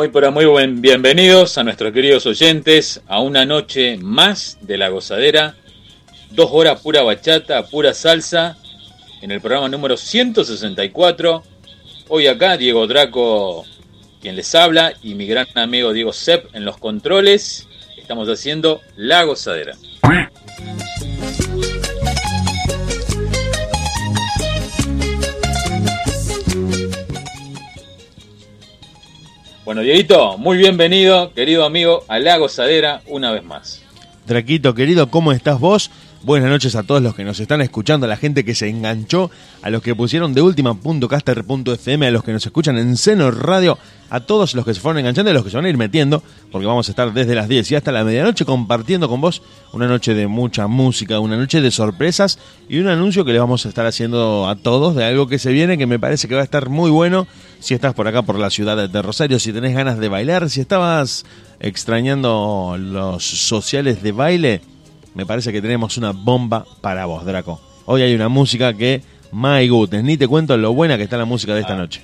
Muy muy buen, bienvenidos a nuestros queridos oyentes a una noche más de la gozadera. Dos horas pura bachata, pura salsa en el programa número 164. Hoy acá Diego Draco quien les habla y mi gran amigo Diego Sepp en los controles. Estamos haciendo la gozadera. Bueno, Dieguito, muy bienvenido, querido amigo, a La Gozadera una vez más. Draquito, querido, ¿cómo estás vos? Buenas noches a todos los que nos están escuchando, a la gente que se enganchó, a los que pusieron de última.caster.fm, a los que nos escuchan en Seno Radio, a todos los que se fueron enganchando y a los que se van a ir metiendo, porque vamos a estar desde las 10 y hasta la medianoche compartiendo con vos una noche de mucha música, una noche de sorpresas y un anuncio que le vamos a estar haciendo a todos de algo que se viene que me parece que va a estar muy bueno. Si estás por acá por la ciudad de Rosario, si tenés ganas de bailar, si estabas extrañando los sociales de baile me parece que tenemos una bomba para vos, Draco. Hoy hay una música que, my goodness, ni te cuento lo buena que está la música de esta Ah. noche.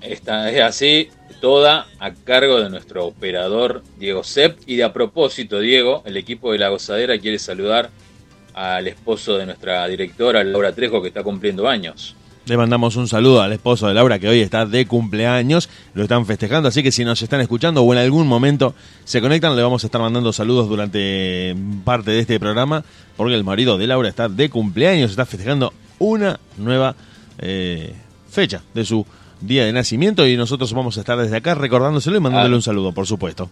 Esta es así, toda a cargo de nuestro operador Diego Sepp. Y de a propósito, Diego, el equipo de La Gozadera quiere saludar al esposo de nuestra directora, Laura Trejo, que está cumpliendo años. Le mandamos un saludo al esposo de Laura que hoy está de cumpleaños, lo están festejando, así que si nos están escuchando o en algún momento se conectan, le vamos a estar mandando saludos durante parte de este programa, porque el marido de Laura está de cumpleaños, está festejando una nueva eh, fecha de su día de nacimiento y nosotros vamos a estar desde acá recordándoselo y mandándole Ah. un saludo, por supuesto.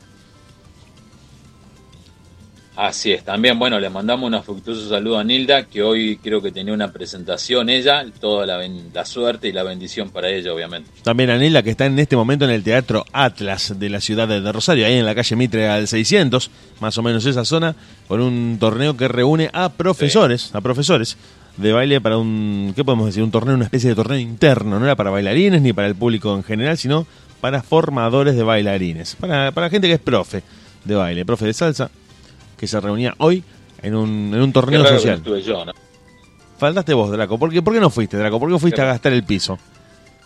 Así es, también, bueno, le mandamos un afectuoso saludo a Nilda, que hoy creo que tenía una presentación ella, toda la, ben- la suerte y la bendición para ella, obviamente. También Anila, que está en este momento en el Teatro Atlas de la ciudad de Rosario, ahí en la calle Mitre al 600, más o menos esa zona, con un torneo que reúne a profesores, a profesores de baile para un, ¿qué podemos decir? Un torneo, una especie de torneo interno, no era para bailarines ni para el público en general, sino para formadores de bailarines, para, para gente que es profe de baile, profe de salsa, que se reunía hoy en un, en un Qué torneo que social. estuve yo, ¿no? Faltaste vos, Draco. ¿Por qué, ¿Por qué no fuiste, Draco? ¿Por qué no fuiste a gastar el piso?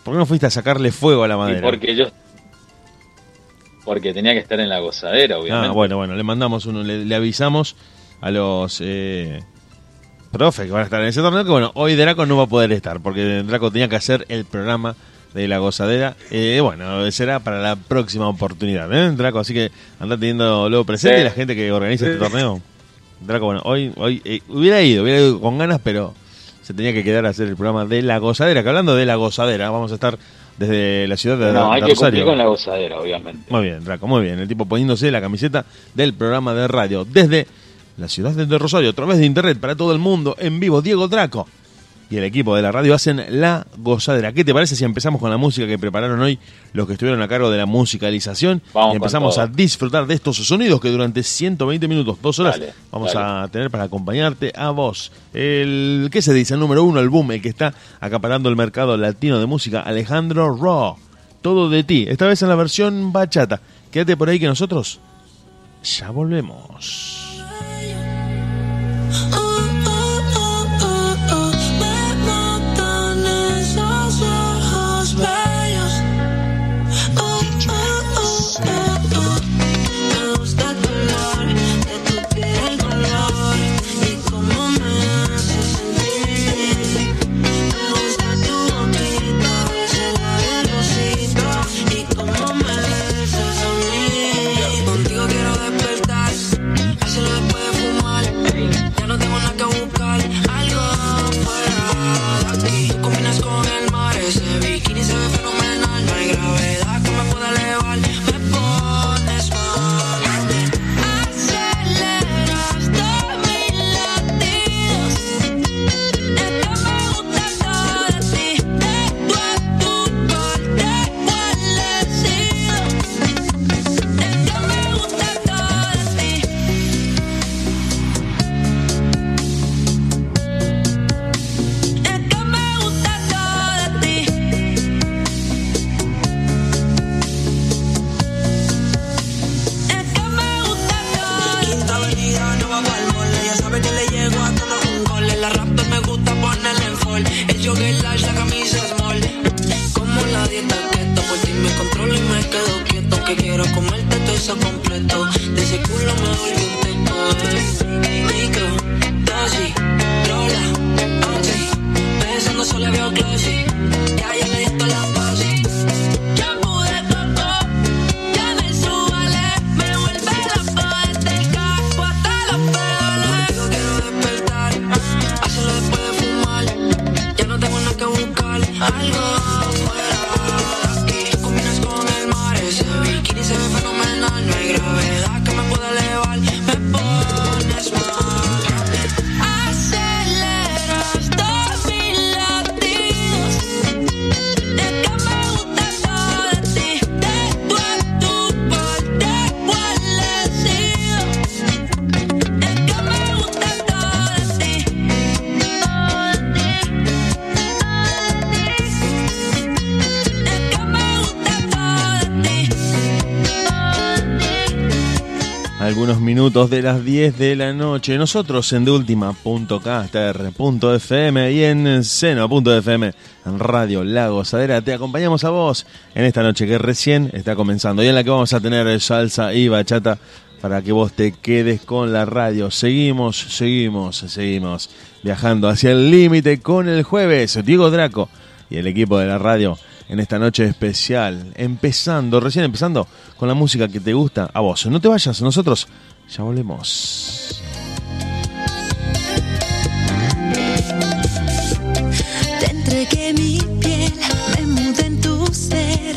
¿Por qué no fuiste a sacarle fuego a la Y madera? porque yo... Porque tenía que estar en la gozadera, obviamente. Ah, bueno, bueno, le mandamos uno, le, le avisamos a los eh, profes que van a estar en ese torneo que bueno, hoy Draco no va a poder estar porque Draco tenía que hacer el programa de la gozadera. Eh, bueno, será para la próxima oportunidad, ¿eh, Draco? Así que anda teniendo luego presente Sí. la gente que organiza este torneo. Draco, bueno, hoy, hoy eh, hubiera ido, hubiera ido con ganas, pero se tenía que quedar a hacer el programa de la gozadera. Que hablando de la gozadera, vamos a estar desde la ciudad de, no, de hay que Rosario. cumplir con la gozadera, obviamente. Muy bien, Draco, muy bien. El tipo poniéndose la camiseta del programa de radio desde la ciudad de Rosario, a través de internet para todo el mundo, en vivo, Diego Draco. Y el equipo de la radio hacen la gozadera. ¿Qué te parece si empezamos con la música que prepararon hoy los que estuvieron a cargo de la musicalización? Vamos y empezamos a disfrutar de estos sonidos que durante 120 minutos, dos horas, Dale, vamos dale. a tener para acompañarte a vos. El, ¿qué se dice? El número uno, el boom, el que está acaparando el mercado latino de música, Alejandro Raw. Todo de ti, esta vez en la versión bachata. Quédate por ahí que nosotros ya volvemos. Beso completo. De ese culo me volví un teco. eh. Micro, dosis, rola, oxi. Besando solo veo glossy. Ya, ya le di la dosis. Minutos de las 10 de la noche. Nosotros en deultima.caster.fm y en seno.fm en Radio La Gozadera te acompañamos a vos en esta noche que recién está comenzando y en la que vamos a tener salsa y bachata para que vos te quedes con la radio. Seguimos, seguimos, seguimos viajando hacia el límite con el jueves. Diego Draco y el equipo de la radio en esta noche especial. Empezando, recién empezando con la música que te gusta a vos. No te vayas, nosotros ya volvemos. Te entregué mi piel, me mudé en tu ser.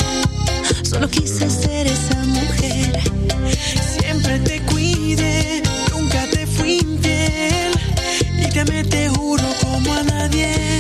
Solo quise ser esa mujer. Siempre te cuide, nunca te fui infiel. Y te amé, te juro, como a nadie.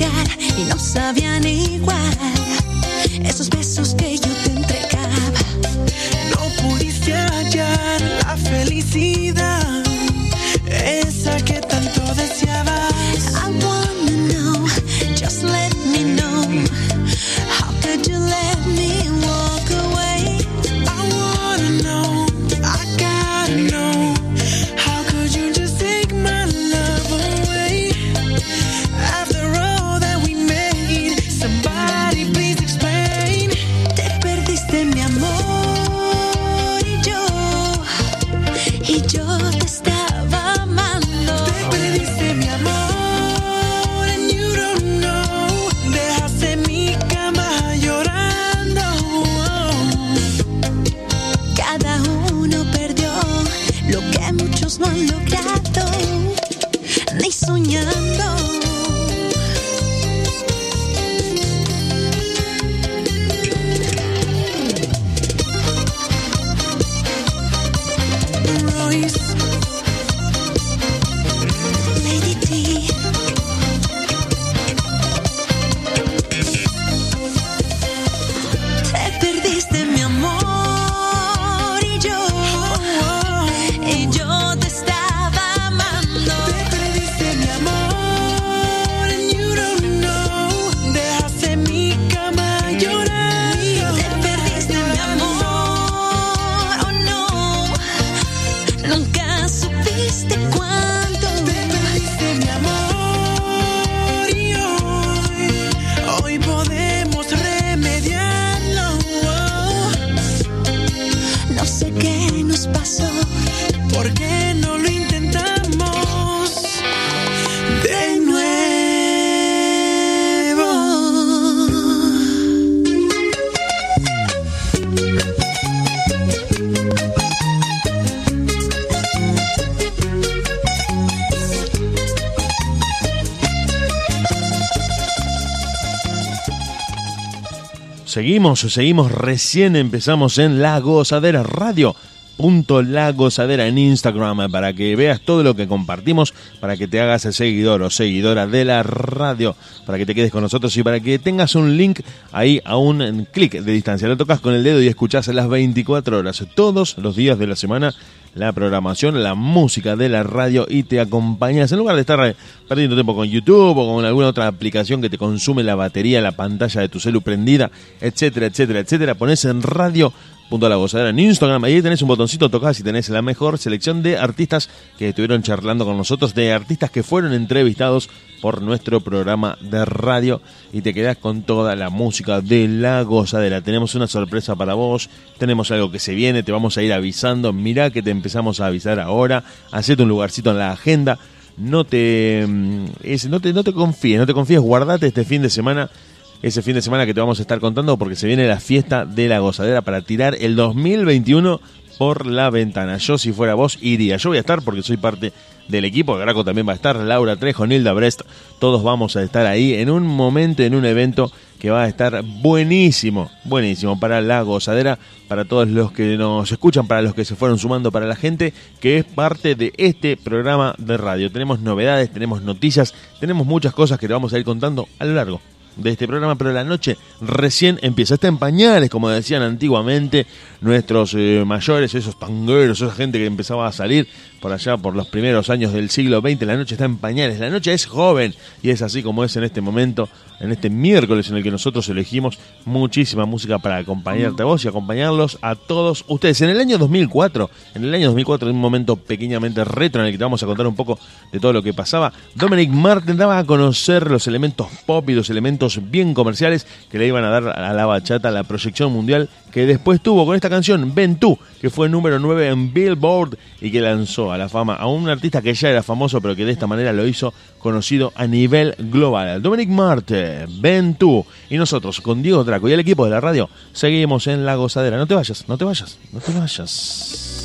Y no sabían igual esos besos que yo soñando. Seguimos, seguimos, recién empezamos en La Gozadera Radio. Punto La Gozadera en Instagram para que veas todo lo que compartimos, para que te hagas el seguidor o seguidora de la radio, para que te quedes con nosotros y para que tengas un link ahí a un clic de distancia. Lo tocas con el dedo y escuchás a las 24 horas, todos los días de la semana, la programación, la música de la radio y te acompañas. En lugar de estar perdiendo tiempo con YouTube o con alguna otra aplicación que te consume la batería, la pantalla de tu celu prendida, etcétera, etcétera, etcétera, pones en radio punto la gozadera en Instagram. Ahí tenés un botoncito, tocás y tenés la mejor selección de artistas que estuvieron charlando con nosotros, de artistas que fueron entrevistados por nuestro programa de radio y te quedás con toda la música de la gozadera. Tenemos una sorpresa para vos, tenemos algo que se viene, te vamos a ir avisando. Mirá que te empezamos a avisar ahora, hacete un lugarcito en la agenda. No te, mm, es- no te, no te confíes, no te confíes, guardate este fin de semana ese fin de semana que te vamos a estar contando porque se viene la fiesta de la gozadera para tirar el 2021 por la ventana. Yo si fuera vos iría. Yo voy a estar porque soy parte del equipo. Graco también va a estar, Laura Trejo, Nilda Brest. Todos vamos a estar ahí en un momento, en un evento que va a estar buenísimo, buenísimo para la gozadera, para todos los que nos escuchan, para los que se fueron sumando, para la gente que es parte de este programa de radio. Tenemos novedades, tenemos noticias, tenemos muchas cosas que te vamos a ir contando a lo largo de este programa, pero la noche recién empieza. Está en pañales, como decían antiguamente nuestros eh, mayores, esos tangueros, esa gente que empezaba a salir por allá por los primeros años del siglo XX. La noche está en pañales, la noche es joven y es así como es en este momento, en este miércoles en el que nosotros elegimos muchísima música para acompañarte a vos y acompañarlos a todos ustedes. En el año 2004, en el año 2004, en un momento pequeñamente retro en el que te vamos a contar un poco de todo lo que pasaba, Dominic Martin daba a conocer los elementos pop y los elementos bien comerciales que le iban a dar a la bachata la proyección mundial que después tuvo con esta canción Ven tú, que fue número 9 en Billboard y que lanzó a la fama a un artista que ya era famoso pero que de esta manera lo hizo conocido a nivel global. Dominic Martin, Ven tú. Y nosotros con Diego Draco y el equipo de la radio seguimos en la gozadera. No te vayas, no te vayas, no te vayas.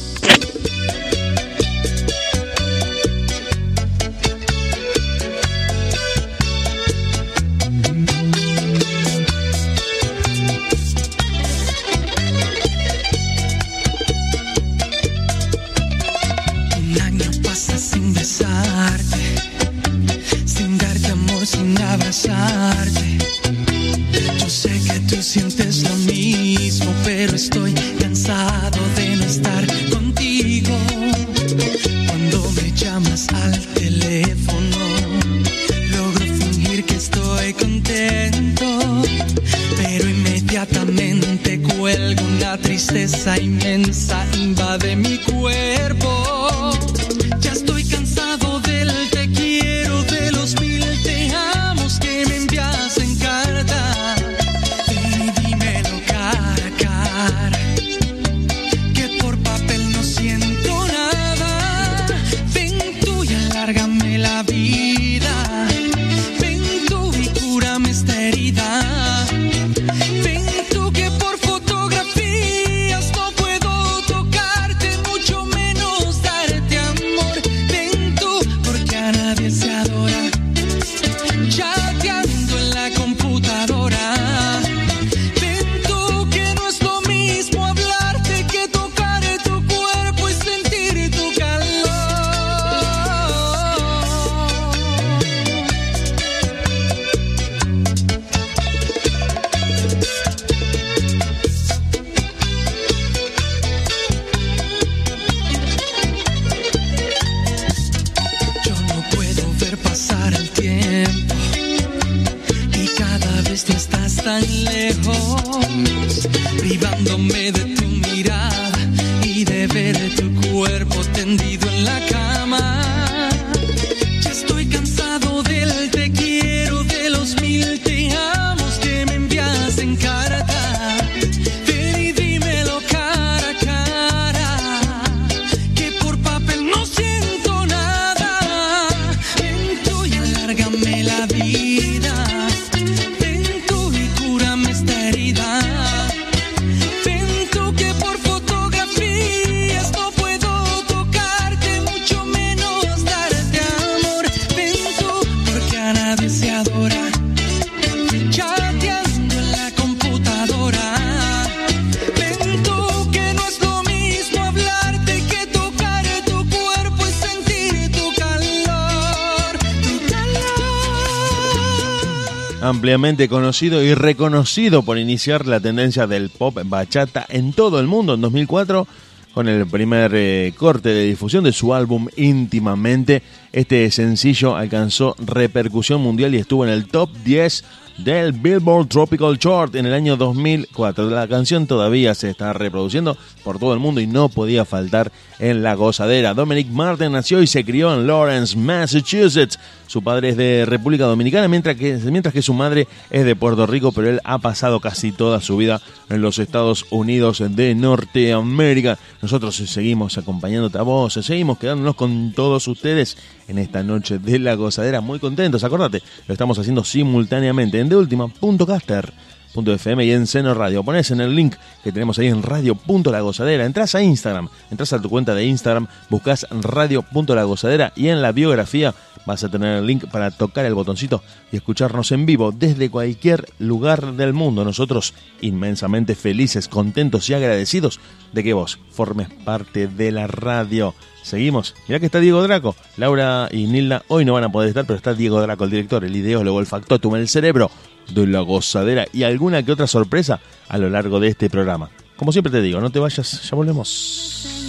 Ampliamente conocido y reconocido por iniciar la tendencia del pop bachata en todo el mundo en 2004 con el primer eh, corte de difusión de su álbum íntimamente. Este sencillo alcanzó repercusión mundial y estuvo en el top 10 del Billboard Tropical Chart en el año 2004. La canción todavía se está reproduciendo por todo el mundo y no podía faltar en la gozadera. Dominic Martin nació y se crió en Lawrence, Massachusetts. Su padre es de República Dominicana, mientras que, mientras que su madre es de Puerto Rico, pero él ha pasado casi toda su vida en los Estados Unidos de Norteamérica. Nosotros seguimos acompañándote a vos, seguimos quedándonos con todos ustedes en esta noche de la gozadera. Muy contentos, acordate, lo estamos haciendo simultáneamente en deultima.caster.fm y en Seno Radio. Pones en el link que tenemos ahí en radio.lagozadera. Entras a Instagram, entras a tu cuenta de Instagram, buscas radio.lagozadera y en la biografía vas a tener el link para tocar el botoncito y escucharnos en vivo desde cualquier lugar del mundo. Nosotros inmensamente felices, contentos y agradecidos de que vos formes parte de la radio. Seguimos. Mirá que está Diego Draco. Laura y Nilda hoy no van a poder estar, pero está Diego Draco, el director, el ideólogo, el factotum, el cerebro de la gozadera y alguna que otra sorpresa a lo largo de este programa. Como siempre te digo, no te vayas, ya volvemos.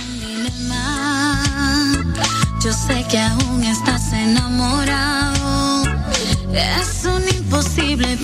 Yo sé que aún estás enamorado. Es un imposible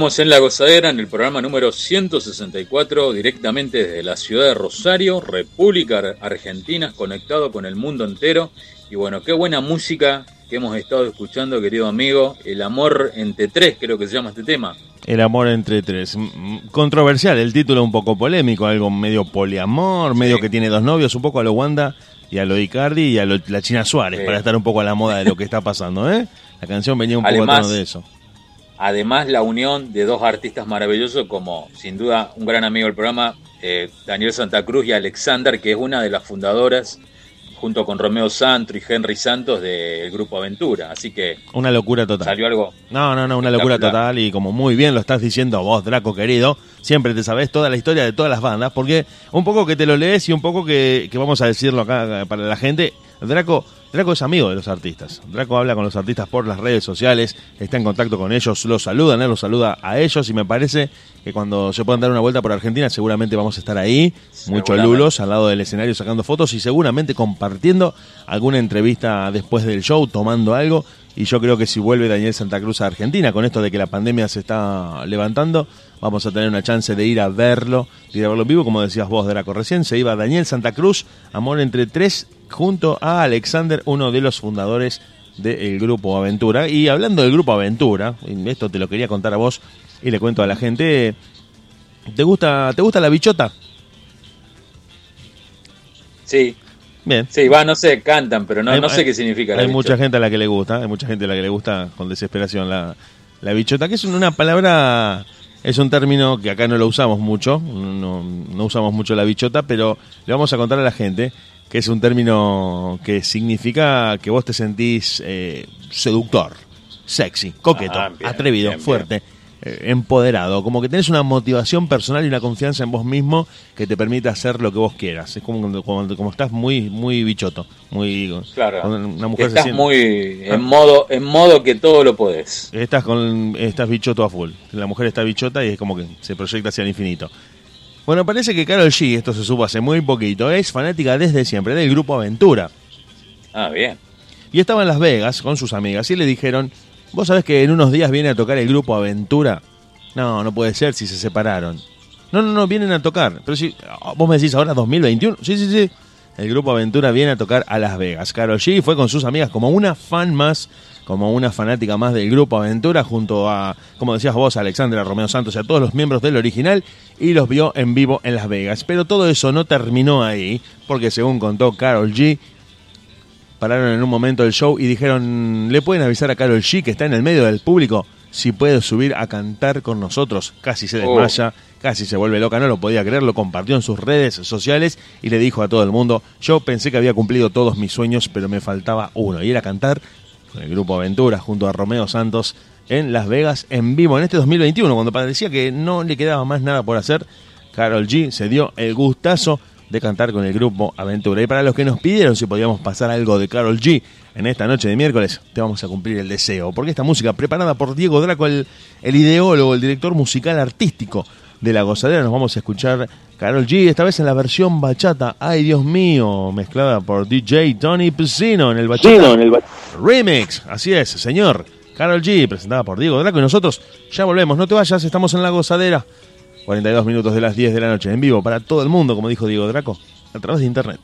estamos en La Gozadera, en el programa número 164, directamente desde la ciudad de Rosario, República Ar- Argentina, conectado con el mundo entero. Y bueno, qué buena música que hemos estado escuchando, querido amigo. El amor entre tres, creo que se llama este tema. El amor entre tres. Controversial, el título un poco polémico, algo medio poliamor, medio que tiene dos novios, un poco a lo Wanda y a lo Icardi y a lo, la China Suárez, Sí. para estar un poco a la moda de lo que está pasando, ¿eh? La canción venía un poco a tono de eso. Además, la unión de dos artistas maravillosos, como sin duda un gran amigo del programa, eh, Daniel Santa Cruz y Alexander, que es una de las fundadoras, junto con Romeo Santos y Henry Santos, del grupo Aventura. Así que Una locura total. salió algo. No, no, no, una locura total y como muy bien lo estás diciendo vos, Draco querido, siempre te sabes toda la historia de todas las bandas, porque un poco que te lo lees y un poco que, que vamos a decirlo acá para la gente, Draco, Draco es amigo de los artistas. Draco habla con los artistas por las redes sociales, está en contacto con ellos, los saludan, él los saluda a ellos y me parece que cuando se puedan dar una vuelta por Argentina seguramente vamos a estar ahí, muchos lulos al lado del escenario sacando fotos y seguramente compartiendo alguna entrevista después del show, tomando algo. Y yo creo que si vuelve Daniel Santa Cruz a Argentina, con esto de que la pandemia se está levantando, vamos a tener una chance de ir a verlo, de ir a verlo en vivo, como decías vos, Draco, recién se iba Daniel Santa Cruz, Amor entre tres, junto a Alexander, uno de los fundadores del Grupo Aventura. Y hablando del Grupo Aventura, esto te lo quería contar a vos y le cuento a la gente, ¿te gusta, ¿te gusta la bichota? Sí, Bien. sí, va, no sé, cantan, pero no, Hay- no sé hay- qué significa. la Hay mucha gente a la que le gusta, hay mucha gente a la que le gusta con desesperación la, la bichota, que es una palabra, es un término que acá no lo usamos mucho, no, no usamos mucho la bichota, pero le vamos a contar a la gente que es un término que significa que vos te sentís eh, seductor, sexy, coqueto, Ah, bien, atrevido, bien, fuerte. eh, empoderado, como que tenés una motivación personal y una confianza en vos mismo que te permite hacer lo que vos quieras. Es como cuando, cuando- como estás muy muy bichoto, muy Claro, una mujer se estás siente- muy en modo, en modo que todo lo podés. estás con estás bichoto a full. La mujer está bichota y es como que se proyecta hacia el infinito. Bueno, parece que Carol G, esto se supo hace muy poquito, es fanática desde siempre del grupo Aventura. Ah, bien. Y estaba en Las Vegas con sus amigas y le dijeron, ¿vos sabés que en unos días viene a tocar el grupo Aventura? No, no puede ser si se separaron. No, no, no, vienen a tocar. Pero si vos me decís ahora 2021, sí, sí, sí. El grupo Aventura viene a tocar a Las Vegas. Carol G fue con sus amigas como una fan más, como una fanática más del grupo Aventura, junto a, como decías vos, Alexandra Romeo Santos y a todos los miembros del original, y los vio en vivo en Las Vegas. Pero todo eso no terminó ahí, porque según contó Carol G, pararon en un momento el show y dijeron, ¿le pueden avisar a Carol G que está en el medio del público si puede subir a cantar con nosotros? Casi se Oh. Casi se vuelve loca, no lo podía creer, lo compartió en sus redes sociales y le dijo a todo el mundo, yo pensé que había cumplido todos mis sueños, pero me faltaba uno, y era cantar con el grupo Aventura junto a Romeo Santos en Las Vegas en vivo en este 2021, cuando parecía que no le quedaba más nada por hacer, Carol G se dio el gustazo de cantar con el grupo Aventura. Y para los que nos pidieron si podíamos pasar algo de Carol G en esta noche de miércoles, te vamos a cumplir el deseo. Porque esta música preparada por Diego Draco, el ideólogo, el director musical artístico de La Gozadera, nos vamos a escuchar Carol G, esta vez en la versión bachata. Ay, Dios mío, mezclada por DJ Tony Piscino en el bachata remix. Así es, señor. Carol G, presentada por Diego Draco. Y nosotros ya volvemos. No te vayas, estamos en La Gozadera. 42 minutos de las 10 de la noche, en vivo para todo el mundo, como dijo Diego Draco, a través de internet.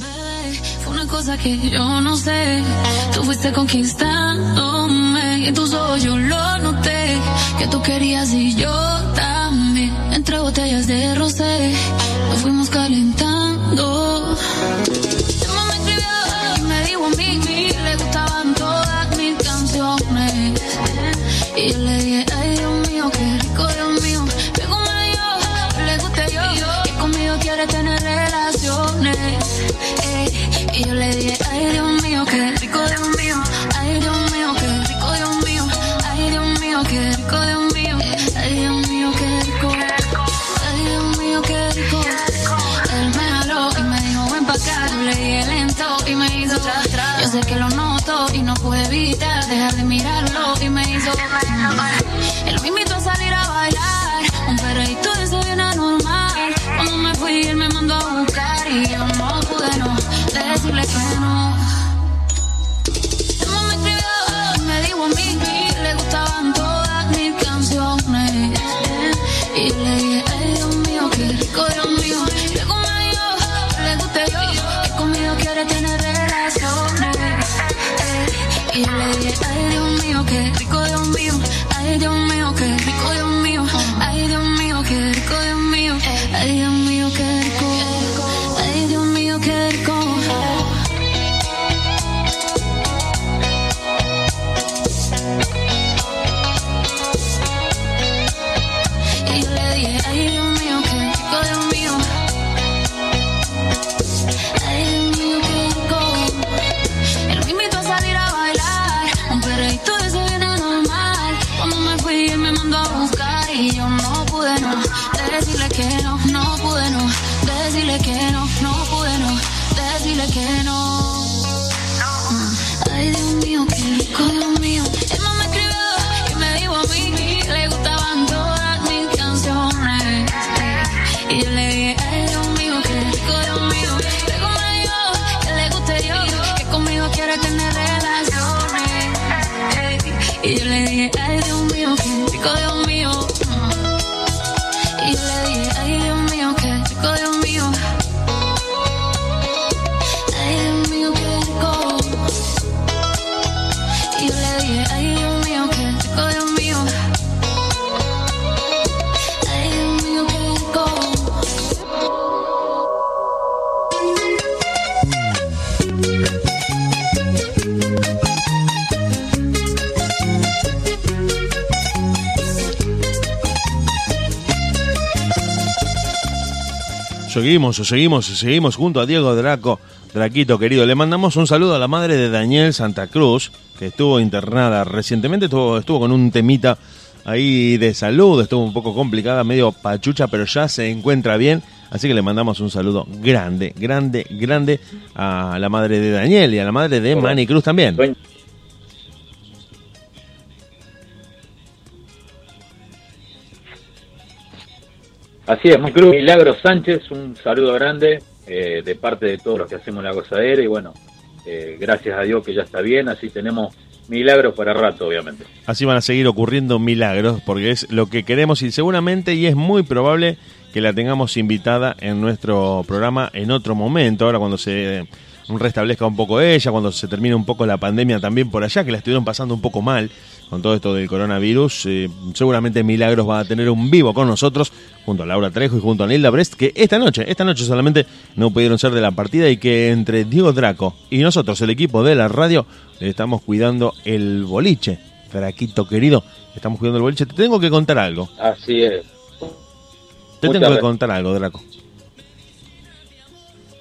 Bebé, Fue una cosa que yo no sé. Tú fuiste conquistándome y en tus ojos yo lo noté. Que tú querías y yo también. Entre botellas de rosé, nos fuimos calentando. Emma me escribió y me dijo a mí que le gustaban todas mis canciones. Y yo le dije, ay Dios mío, qué rico Dios mío. Luego me dijo, le guste yo, que conmigo quiere tener relaciones. Ey, y yo le dije, ay Dios evitar dejar de mirarlo y me hizo. Él me invitó a salir a bailar, un perreíto de ese bien anormal. Cuando me fui, él me mandó a buscar y yo no pude no decirle que no. Me escribió me dijo a mí que le gustaban todas mis canciones. Y le dije, ay Dios mío, qué rico Dios mío. Ay Dios mío, qué rico Dios mío. Ay Dios mío, qué rico Dios mío. Ay Dios mío, qué rico Dios mío. Ay Dios mío, Seguimos, seguimos, seguimos junto a Diego Draco, Draquito querido. Le mandamos un saludo a la madre de Daniel Santa Cruz, que estuvo internada recientemente, estuvo, estuvo con un temita ahí de salud, estuvo un poco complicada, medio pachucha, pero ya se encuentra bien. Así que le mandamos un saludo grande, grande, grande a la madre de Daniel y a la madre de Manny Cruz también. Así es, muy cruz. Milagro Sánchez, un saludo grande eh, de parte de todos los que hacemos la gozadera y bueno, eh, gracias a Dios que ya está bien, así tenemos milagros para rato, obviamente. Así van a seguir ocurriendo milagros, porque es lo que queremos y seguramente y es muy probable que la tengamos invitada en nuestro programa en otro momento, ahora cuando se restablezca un poco ella, cuando se termine un poco la pandemia también por allá, que la estuvieron pasando un poco mal con todo esto del coronavirus. eh, seguramente Milagros va a tener un vivo con nosotros, junto a Laura Trejo y junto a Nilda Brest, que esta noche, esta noche solamente no pudieron ser de la partida y que entre Diego Draco y nosotros, el equipo de la radio, le estamos cuidando el boliche. Draquito querido, estamos cuidando el boliche. Te tengo que contar algo. Así es. Te Muchas tengo que contar algo, Draco.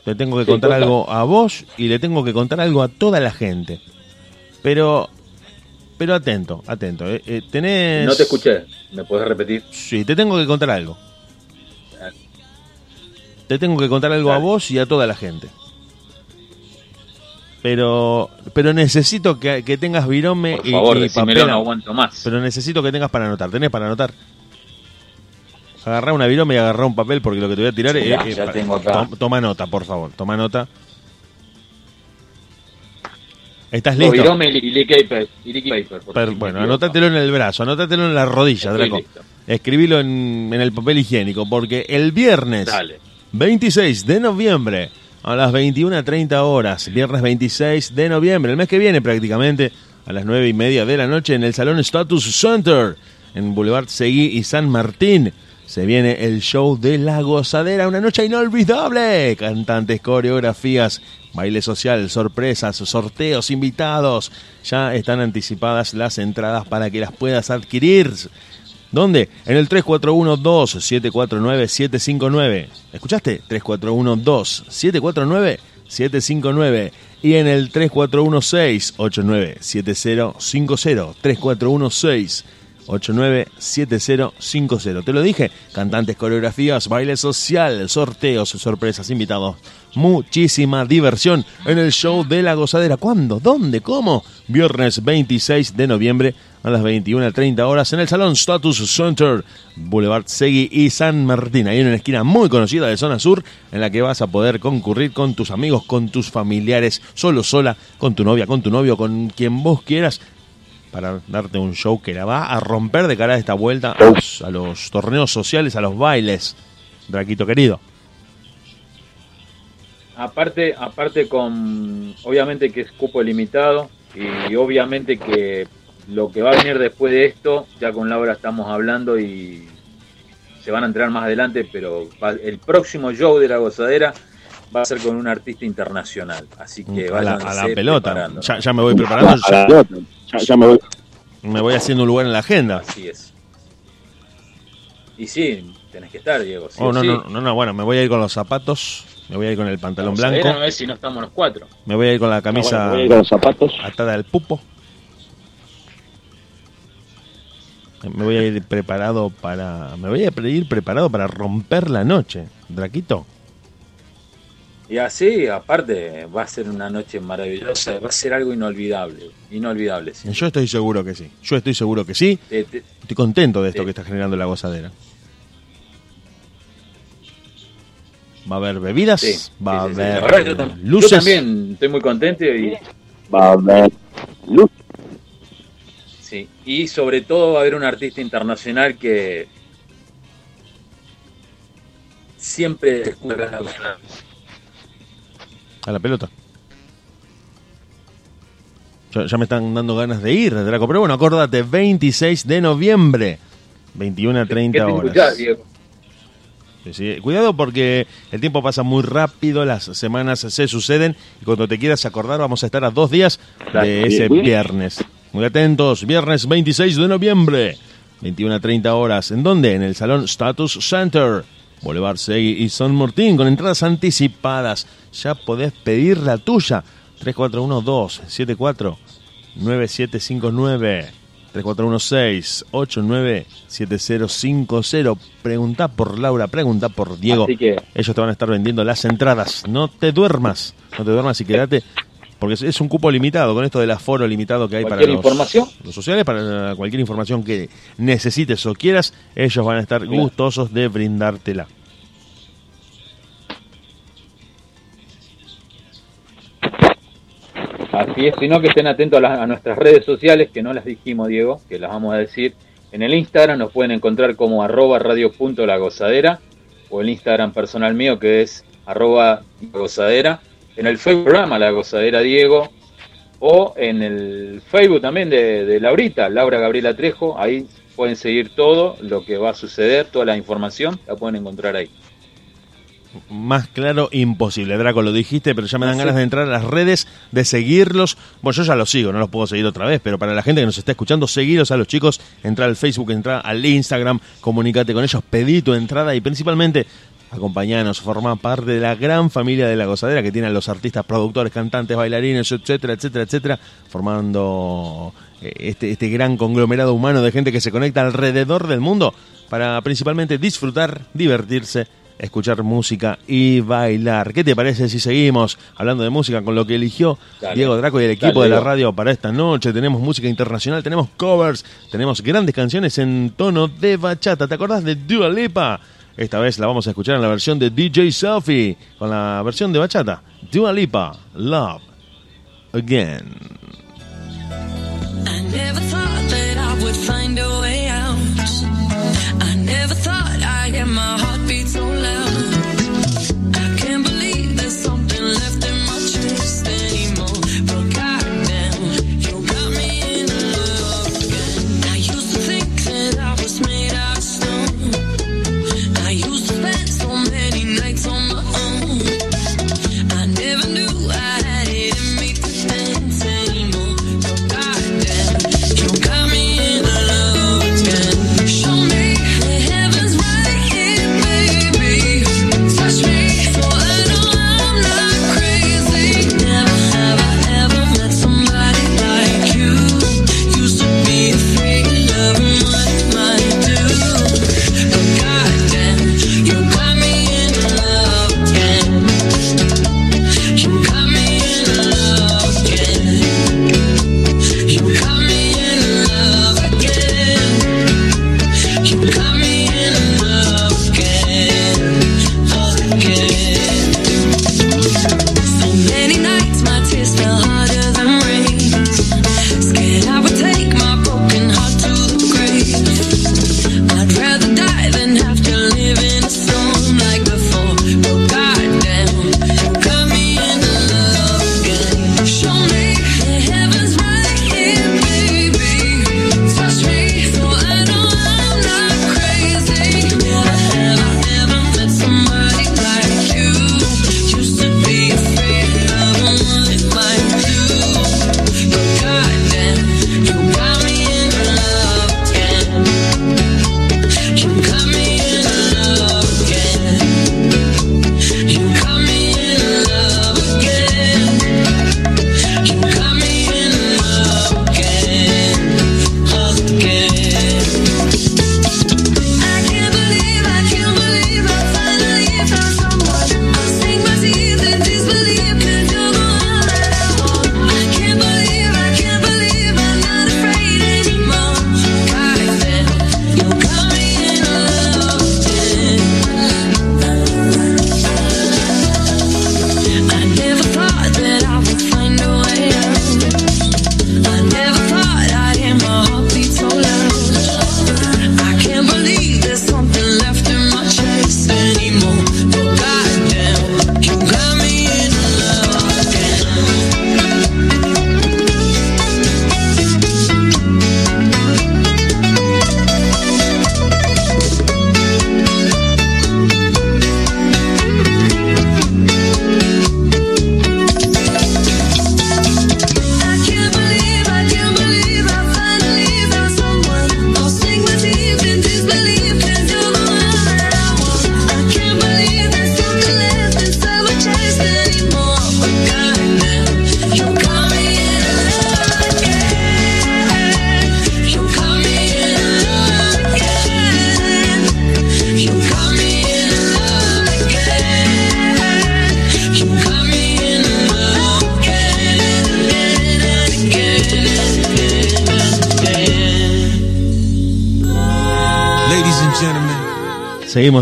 Te tengo que Sí, contar cuenta. algo a vos y le tengo que contar algo a toda la gente. Pero, pero atento, atento. eh, eh, tenés... No te escuché, ¿me puedes repetir? Sí, te tengo que contar algo. Te tengo que contar algo a vos y a toda la gente. Pero, pero necesito que, que tengas virome Por y, favor, y decímelo, papel. no aguanto más. Pero necesito que tengas para anotar. ¿Tenés para anotar? Agarrá una virome y agarrá un papel porque lo que te voy a tirar Sí, es... ya, es ya para- tengo acá. Tom- toma nota, por favor. Toma nota. ¿Estás listo? Virome y Liquid Paper. Per- bueno, anótatelo en el brazo, anótatelo en la rodilla, Estoy Draco. listo. Escribilo en, en el papel higiénico, porque el viernes Dale. 26 de noviembre a las 21.30 horas, viernes 26 de noviembre, el mes que viene prácticamente, a las 9 y media de la noche en el Salón Status Center, en Boulevard Seguí y San Martín. Se viene el show de La Gozadera, una noche inolvidable. Cantantes, coreografías, baile social, sorpresas, sorteos, invitados. Ya están anticipadas las entradas para que las puedas adquirir. ¿Dónde? En el 341-2-749-759. ¿Escuchaste? 341-2-749-759. Y en el 341-689-7050. 341-689-7050. Te lo dije. Cantantes, coreografías, baile social, sorteos, sorpresas, invitados. Muchísima diversión en el show de la gozadera. ¿Cuándo? ¿Dónde? ¿Cómo? Viernes 26 de noviembre a las 21.30 horas en el Salón Status Center, Boulevard Segui y San Martín. Ahí en una esquina muy conocida de zona sur en la que vas a poder concurrir con tus amigos, con tus familiares, solo, sola, con tu novia, con tu novio, con quien vos quieras para darte un show que la va a romper de cara a esta vuelta a los, a los torneos sociales, a los bailes. Draquito querido. Aparte, aparte con, obviamente que es cupo limitado y obviamente que lo que va a venir después de esto, ya con Laura estamos hablando y se van a entrar más adelante, pero va- el próximo show de la gozadera va a ser con un artista internacional, así que a la, a la pelota. Ya, ya me voy preparando. ya- Ya, ya me voy. me voy haciendo un lugar en la agenda. Así es. Y sí, tenés que estar, Diego. sí Oh, no, sí. no, no, no, bueno, me voy a ir con los zapatos, me voy a ir con el pantalón blanco, no es si no estamos los cuatro. me voy a ir con la camisa Voy a ir con los zapatos. atada al pupo. Me voy a ir preparado para. Me voy a ir preparado para romper la noche, Draquito. Y así, aparte, va a ser una noche maravillosa, va a ser algo inolvidable, inolvidable. sí. Yo estoy seguro que sí. Yo estoy seguro que sí. Te- te- Estoy contento de esto que está generando la gozadera. Va a haber bebidas, sí, va sí, a haber yo, tam- yo luces. también estoy muy contento y, Va a haber luz. sí, y sobre todo va a haber un artista internacional que siempre A la pelota. Ya, ya me están dando ganas de ir, Draco. Pero bueno, acordate, 26 de noviembre, 21 a 30 ¿Qué te horas. Sí, sí. Cuidado porque el tiempo pasa muy rápido, las semanas se suceden y cuando te quieras acordar vamos a estar a dos días de ese viernes. Muy atentos, viernes 26 de noviembre, 21 a 30 horas. ¿En dónde? En el Salón Status Center, Boulevard Segui y San Martín, con entradas anticipadas. Ya podés pedir la tuya. 3412-74-9759. 3416-897050. Pregunta por Laura, pregunta por Diego. Así que Ellos te van a estar vendiendo las entradas. No te duermas, no te duermas y quédate. Porque es- un cupo limitado, con esto del aforo limitado que hay para los, información. los sociales, para cualquier información que necesites o quieras, ellos van a estar gustosos de brindártela. Así es, sino que estén atentos a, nuestras redes sociales, que no las dijimos, Diego, que las vamos a decir. En el Instagram nos pueden encontrar como arroba o el Instagram personal mío que es arroba gozadera. En el Facebook programa La Gozadera Diego, o en el Facebook también de, de Laurita, Laura Gabriela Trejo, ahí pueden seguir todo lo que va a suceder, toda la información, la pueden encontrar ahí. Más claro, imposible. Draco, lo dijiste, pero ya me dan ganas de entrar a las redes, de seguirlos. Bueno, yo ya los sigo, no los puedo seguir otra vez, pero para la gente que nos está escuchando, seguiros a los chicos, entrar al Facebook, entrar al Instagram, comunícate con ellos, pedí tu entrada y principalmente acompañanos, forma parte de la gran familia de la gozadera que tienen los artistas, productores, cantantes, bailarines, etcétera, etcétera, etcétera, formando eh, este, este gran conglomerado humano de gente que se conecta alrededor del mundo para principalmente disfrutar, divertirse escuchar música y bailar. ¿Qué te parece si seguimos hablando de música con lo que eligió Dale. Diego Draco y el equipo Dale, de la radio para esta noche? Tenemos música internacional, tenemos covers, tenemos grandes canciones en tono de bachata. ¿Te acordás de Dua Lipa? Esta vez la vamos a escuchar en la versión de DJ Selfie, con la versión de bachata. Dua Lipa, Love Again.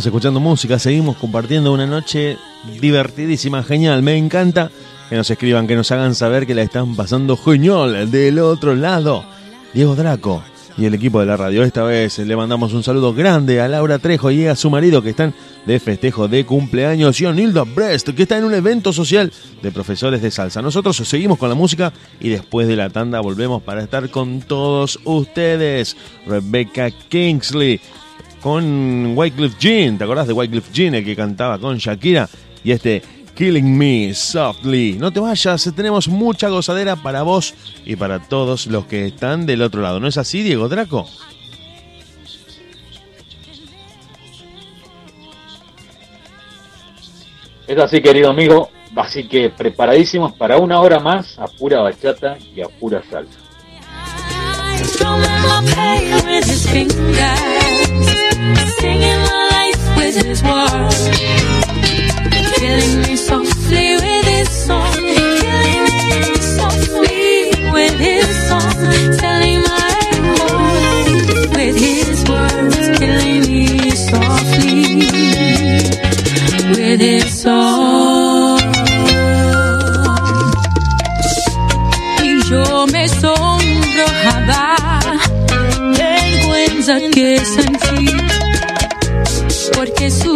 Escuchando música, seguimos compartiendo una noche divertidísima, genial. Me encanta que nos escriban, que nos hagan saber que la están pasando genial del otro lado. Diego Draco y el equipo de la radio. Esta vez le mandamos un saludo grande a Laura Trejo y a su marido que están de festejo de cumpleaños y a Nilda Brest que está en un evento social de profesores de salsa. Nosotros seguimos con la música y después de la tanda volvemos para estar con todos ustedes. Rebecca Kingsley con Wycliffe Jean. ¿Te acordás de Wycliffe Jean, el que cantaba con Shakira? Y este Killing Me Softly. No te vayas, tenemos mucha gozadera para vos y para todos los que están del otro lado. ¿No es así, Diego Draco? Es así, querido amigo. Así que preparadísimos para una hora más a pura bachata y a pura salsa. My life y yo me sonrojaba vergüenza que sentí porque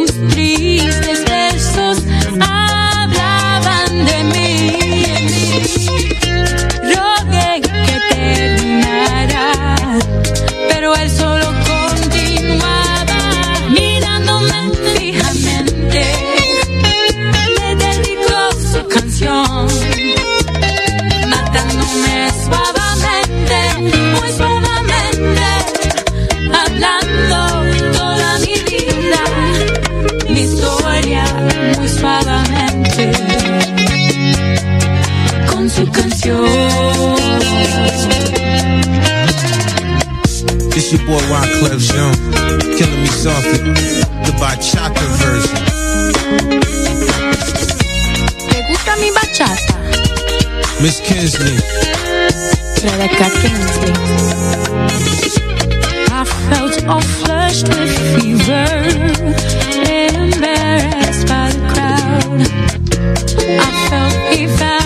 this your boy Wyclef Jean, killing me softly, the bachata version. ¿Te gusta mi bachata? Miss Kinsley, Rebecca Kingsley. I felt all flushed with fever, embarrassed by the crowd. I felt he found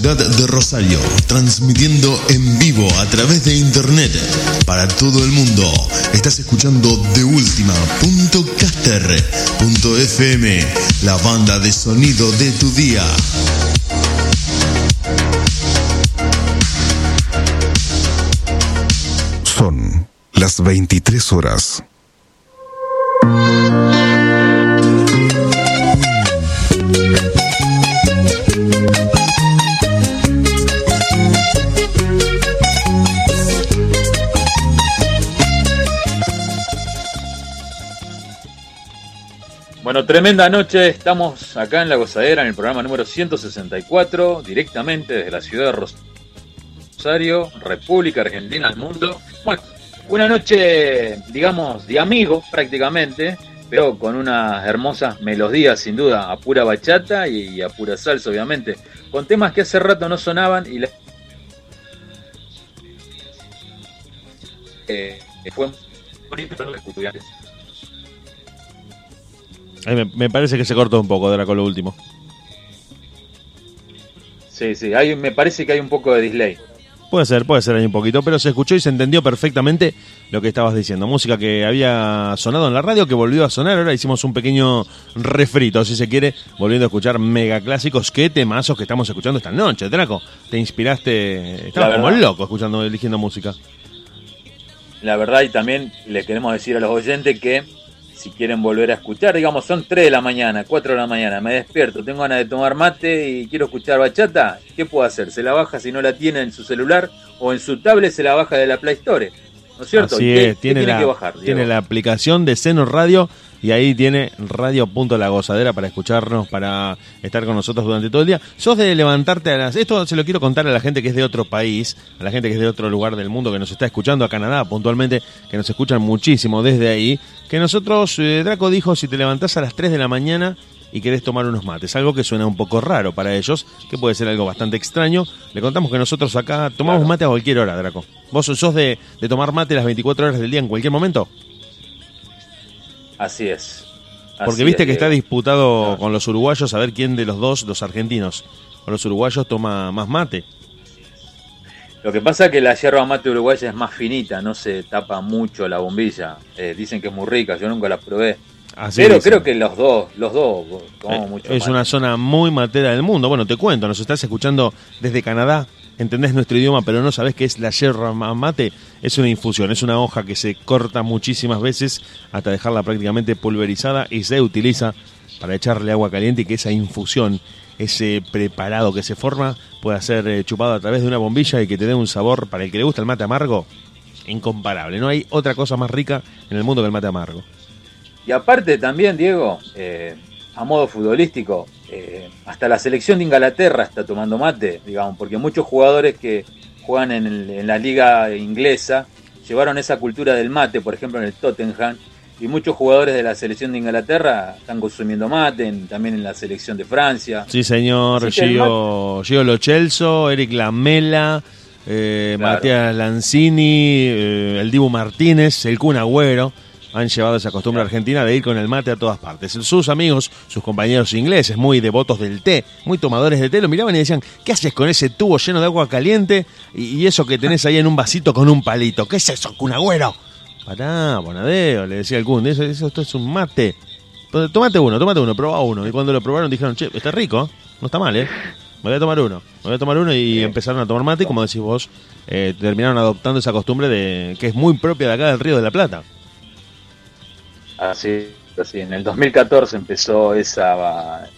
ciudad de Rosario, transmitiendo en vivo a través de internet para todo el mundo. Estás escuchando de FM, la banda de sonido de tu día. Son las 23 horas. Bueno, tremenda noche. Estamos acá en La Gozadera, en el programa número 164, directamente desde la ciudad de Rosario, República Argentina, al mundo. Bueno, una noche, digamos, de amigos prácticamente, pero con unas hermosas melodías, sin duda, a pura bachata y a pura salsa, obviamente, con temas que hace rato no sonaban y la... eh, fue estudiantes. Ay, me, me parece que se cortó un poco, Draco, lo último. Sí, sí, hay, me parece que hay un poco de delay. Puede ser, puede ser ahí un poquito, pero se escuchó y se entendió perfectamente lo que estabas diciendo. Música que había sonado en la radio, que volvió a sonar. Ahora hicimos un pequeño refrito, si se quiere, volviendo a escuchar mega clásicos. Qué temazos que estamos escuchando esta noche, Draco. Te inspiraste, estabas como loco escuchando, eligiendo música. La verdad, y también le queremos decir a los oyentes que si quieren volver a escuchar, digamos, son 3 de la mañana, 4 de la mañana, me despierto, tengo ganas de tomar mate y quiero escuchar bachata, ¿qué puedo hacer? Se la baja si no la tiene en su celular o en su tablet se la baja de la Play Store. ¿No es cierto? Así ¿Y qué- es, qué tiene, tiene la, que bajar? tiene Diego? la aplicación de Seno Radio y ahí tiene Radio Punto La Gozadera para escucharnos, para estar con nosotros durante todo el día. Sos de levantarte a las... Esto se lo quiero contar a la gente que es de otro país, a la gente que es de otro lugar del mundo, que nos está escuchando, a Canadá puntualmente, que nos escuchan muchísimo desde ahí, que nosotros, eh, Draco dijo, si te levantás a las 3 de la mañana y querés tomar unos mates, algo que suena un poco raro para ellos, que puede ser algo bastante extraño. Le contamos que nosotros acá tomamos Claro. mate a cualquier hora, Draco. ¿Vos sos de, de tomar mate las 24 horas del día en cualquier momento? Así es. Así Porque viste es, que está disputado Claro. con los uruguayos a ver quién de los dos, los argentinos o los uruguayos, toma más mate. Lo que pasa es que la yerba mate uruguaya es más finita, no se tapa mucho la bombilla. Eh, dicen que es muy rica, yo nunca la probé. Así Pero dicen. creo que los dos, los dos tomamos Eh, mucho es una zona muy matera del mundo. Bueno, te cuento, nos estás escuchando desde Canadá, entendés nuestro idioma, pero no sabés qué es la yerba ma- mate. Es una infusión, es una hoja que se corta muchísimas veces hasta dejarla prácticamente pulverizada y se utiliza para echarle agua caliente y que esa infusión, ese preparado que se forma, pueda ser eh, chupado a través de una bombilla y que te dé un sabor, para el que le gusta el mate amargo, incomparable. No hay otra cosa más rica en el mundo que el mate amargo. Y aparte también, Diego, eh, a modo futbolístico, eh, hasta la selección de Inglaterra está tomando mate, digamos, porque muchos jugadores que juegan en, el- en la liga inglesa llevaron esa cultura del mate, por ejemplo en el Tottenham, y muchos jugadores de la selección de Inglaterra están consumiendo mate, en- también en la selección de Francia. Sí, señor. Gio, Gio Lo Celso, Eric Lamela, eh, Claro. Matías Lanzini, eh, el Dibu Martínez, el Kun Agüero. Han llevado esa costumbre argentina de ir con el mate a todas partes. Sus amigos, sus compañeros ingleses, muy devotos del té, muy tomadores de té, lo miraban y decían, ¿qué haces con ese tubo lleno de agua caliente y, eso que tenés ahí en un vasito con un palito? ¿Qué es eso, Kun Agüero? Pará, Bonadeo, le decía el Kun, eso, eso esto es un mate. Tómate uno, tómate uno, probá uno. Y cuando lo probaron dijeron, che, está rico, no está mal, ¿eh? Me voy a tomar uno, me voy a tomar uno y empezaron a tomar mate y como decís vos, eh, terminaron adoptando esa costumbre de que es muy propia de acá del Río de la Plata. Así, así, en el 2014 empezó esa...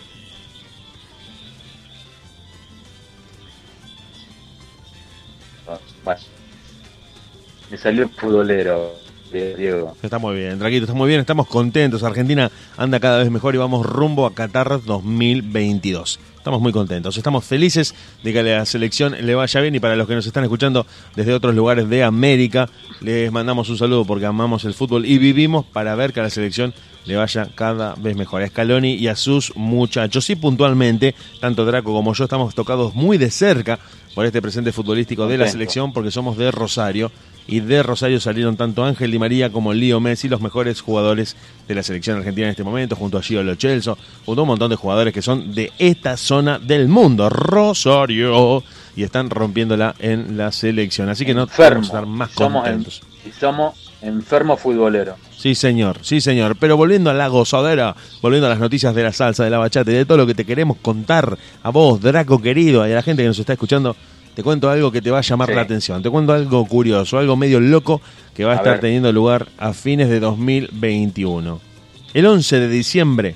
Me salió el futbolero, Diego. Está muy bien, Draquito, está muy bien, estamos contentos. Argentina anda cada vez mejor y vamos rumbo a Qatar 2022. Estamos muy contentos, estamos felices de que a la selección le vaya bien y para los que nos están escuchando desde otros lugares de América, les mandamos un saludo porque amamos el fútbol y vivimos para ver que a la selección le vaya cada vez mejor. A Scaloni y a sus muchachos. Y puntualmente, tanto Draco como yo estamos tocados muy de cerca por este presente futbolístico de la selección porque somos de Rosario y de Rosario salieron tanto Ángel Di María como Lío Messi, los mejores jugadores de la selección argentina en este momento, junto a Gio Lo Celso, junto a un montón de jugadores que son de esta zona del mundo, Rosario, y están rompiéndola en la selección. Así que no podemos estar más somos, contentos. y somos enfermos futboleros. Sí, señor, sí, señor. Pero volviendo a la gozadera, volviendo a las noticias de la salsa, de la bachata y de todo lo que te queremos contar a vos, Draco querido, y a la gente que nos está escuchando, te cuento algo que te va a llamar Sí. la atención. Te cuento algo curioso, algo medio loco que va a, A estar ver. teniendo lugar a fines de 2021. El 11 de diciembre,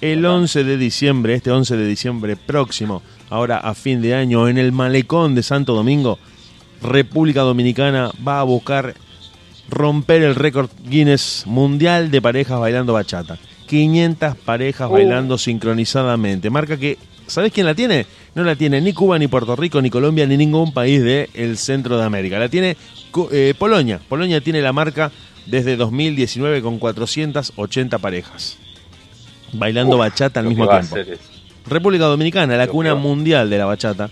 el 11 de diciembre, este 11 de diciembre próximo, ahora a fin de año, en el malecón de Santo Domingo, República Dominicana va a buscar romper el récord Guinness mundial de parejas bailando bachata. 500 parejas Uh. bailando sincronizadamente. Marca que, ¿sabés quién la tiene? No la tiene ni Cuba, ni Puerto Rico, ni Colombia, ni ningún país del centro de América. La tiene eh, Polonia. Polonia tiene la marca desde 2019 con 480 parejas. Bailando Uf, bachata al mismo tiempo. República Dominicana, la cuna mundial de la bachata,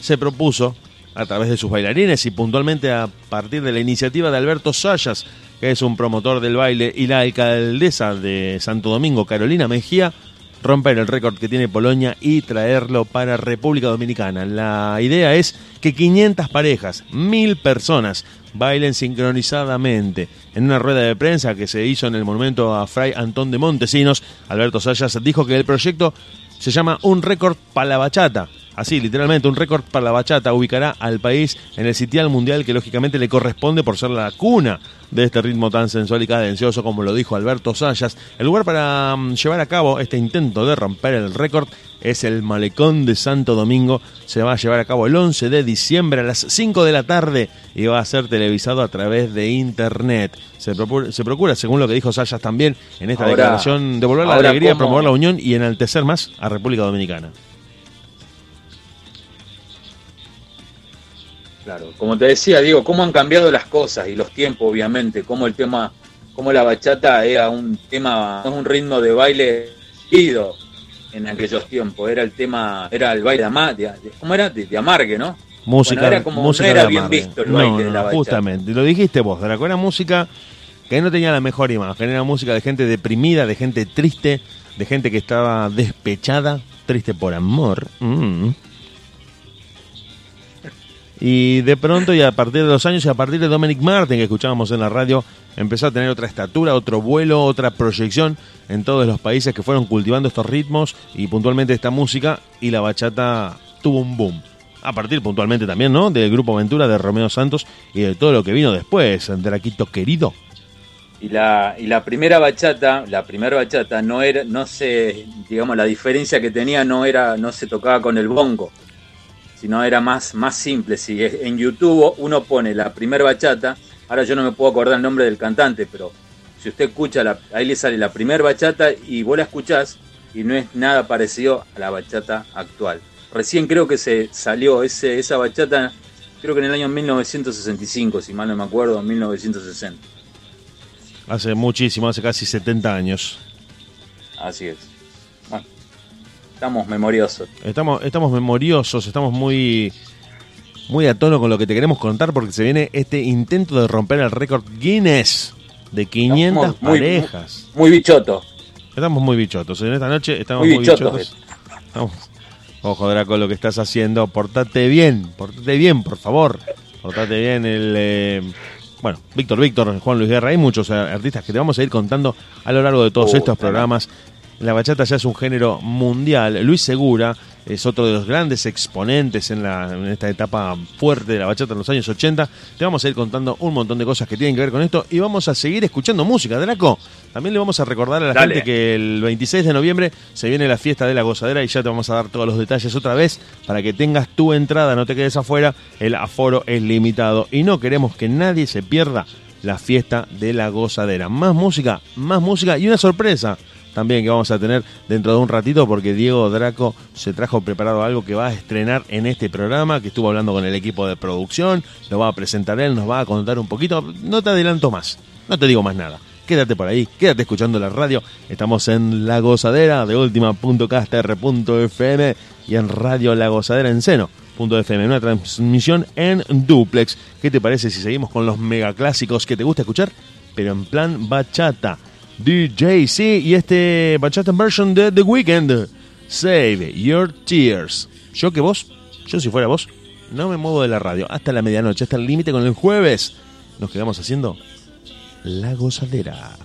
se propuso a través de sus bailarines y puntualmente a partir de la iniciativa de Alberto Sayas, que es un promotor del baile, y la alcaldesa de Santo Domingo, Carolina Mejía, romper el récord que tiene Polonia y traerlo para República Dominicana. La idea es que 500 parejas, 1000 personas, bailen sincronizadamente. En una rueda de prensa que se hizo en el monumento a Fray Antón de Montesinos, Alberto Sayas dijo que el proyecto se llama Un récord para la bachata. Así, literalmente, un récord para la bachata ubicará al país en el sitial mundial que lógicamente le corresponde por ser la cuna de este ritmo tan sensual y cadencioso como lo dijo Alberto Sayas. El lugar para mm, llevar a cabo este intento de romper el récord es el Malecón de Santo Domingo. Se va a llevar a cabo el 11 de diciembre a las 5 de la tarde y va a ser televisado a través de internet. Se, procura, según lo que dijo Sayas también en esta Ahora- declaración, devolver la alegría, cómo- promover la unión y enaltecer más a República Dominicana. Claro, como te decía, digo, cómo han cambiado las cosas y los tiempos, obviamente, cómo el tema, cómo la bachata era un tema, no es un ritmo de baile ido en aquellos tiempos, era el tema, era el baile de, de- ¿cómo era? De, de amargue, ¿no? Música, Bueno, era como- música no era de bien visto el No, baile de la bachata. justamente, lo dijiste vos, Draco, era música que no tenía la mejor imagen, era música de gente deprimida, de gente triste, de gente que estaba despechada, triste por amor. Mm. Y de pronto, y a partir de los años, y a partir de Dominic Martin, que escuchábamos en la radio, empezó a tener otra estatura, otro vuelo, otra proyección en todos los países que fueron cultivando estos ritmos y puntualmente esta música, y la bachata tuvo un boom. A partir puntualmente también, ¿no? Del grupo Aventura de Romeo Santos y de todo lo que vino después, Draquito querido. Y la, y la primera bachata, la primera bachata no era, no se, digamos, la diferencia que tenía no era, no se tocaba con el bongo, sino era más, más simple. Si en YouTube uno pone la primera bachata, ahora yo no me puedo acordar el nombre del cantante, pero si usted escucha, la, ahí le sale la primera bachata y vos la escuchás y no es nada parecido a la bachata actual. Recién creo que se salió ese, esa bachata, creo que en el año 1965, si mal no me acuerdo, 1960. Hace muchísimo, hace casi 70 años. Así es. Estamos memoriosos. Estamos, estamos memoriosos, estamos muy, muy a tono con lo que te queremos contar porque se viene este intento de romper el récord Guinness de 500 Estamos muy- parejas. Muy bichoto. Estamos muy bichotos. En esta noche estamos Muy muy, bichotos. bichotos. Estamos- Ojo, Draco, lo que estás haciendo. Portate bien, portate bien, por favor. Portate bien el... eh, bueno, Víctor Víctor, Juan Luis Guerra, hay muchos eh, artistas que te vamos a ir contando a lo largo de todos Oh, estos claro. La bachata ya es un género mundial. Luis Segura es otro de los grandes exponentes en, la, en esta etapa fuerte de la bachata en los años 80. Te vamos a ir contando un montón de cosas que tienen que ver con esto y vamos a seguir escuchando música. Draco, también le vamos a recordar a la Dale. gente que el 26 de noviembre se viene la fiesta de la gozadera y ya te vamos a dar todos los detalles otra vez para que tengas tu entrada, no te quedes afuera. El aforo es limitado y no queremos que nadie se pierda la fiesta de la gozadera. Más música, más música y una sorpresa también que vamos a tener dentro de un ratito porque Diego Draco se trajo preparado algo que va a estrenar en este programa, que estuvo hablando con el equipo de producción, lo va a presentar él, nos va a contar un poquito, no te adelanto más, no te digo más nada. Quédate por ahí, quédate escuchando la radio. Estamos en La Gozadera de última.caster.fm y en Radio La Gozadera en Seno, FM, una transmisión en duplex. ¿Qué te parece si seguimos con los megaclásicos que te gusta escuchar? Pero en plan bachata. DJ, sí, y este bachata version de The Weeknd. Save Your Tears. Yo que vos, yo si fuera vos, no me muevo de la radio hasta la medianoche, hasta el límite con el jueves. Nos quedamos haciendo la gozadera.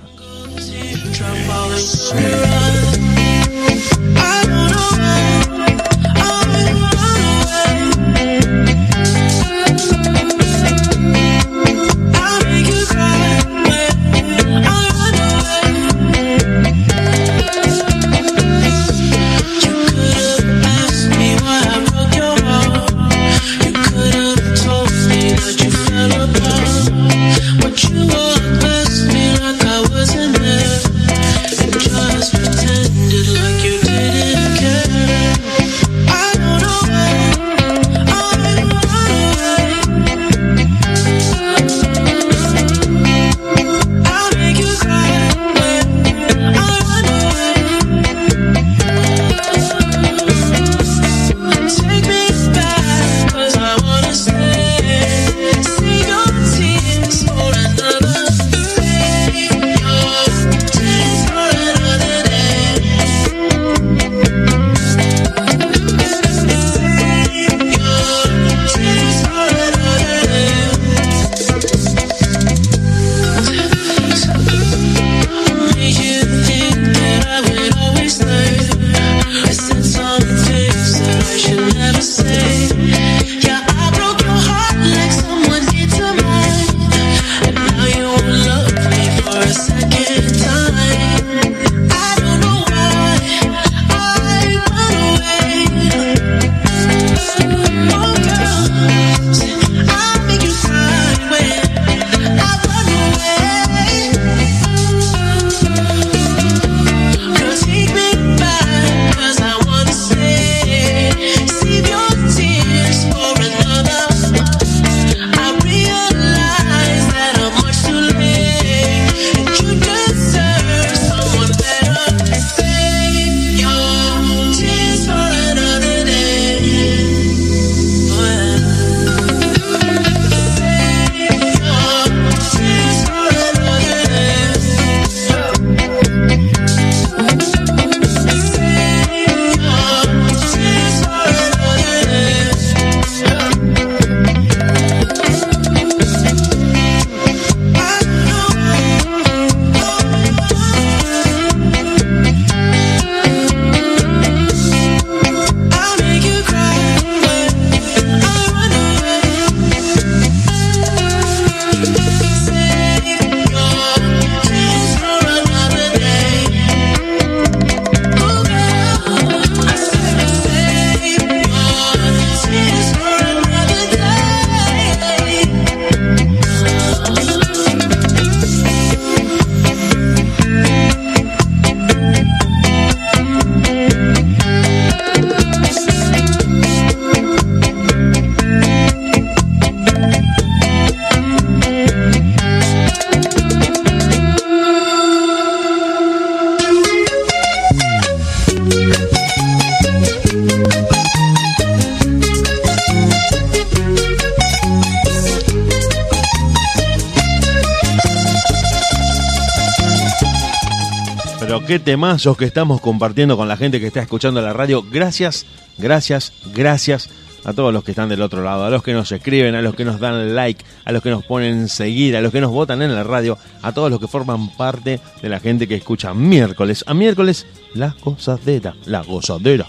Qué temazos que estamos compartiendo con la gente que está escuchando la radio. Gracias, gracias, gracias a todos los que están del otro lado, a los que nos escriben, a los que nos dan like, a los que nos ponen seguir, a los que nos votan en la radio, a todos los que forman parte de la gente que escucha miércoles a miércoles la gozadera, la gozadera.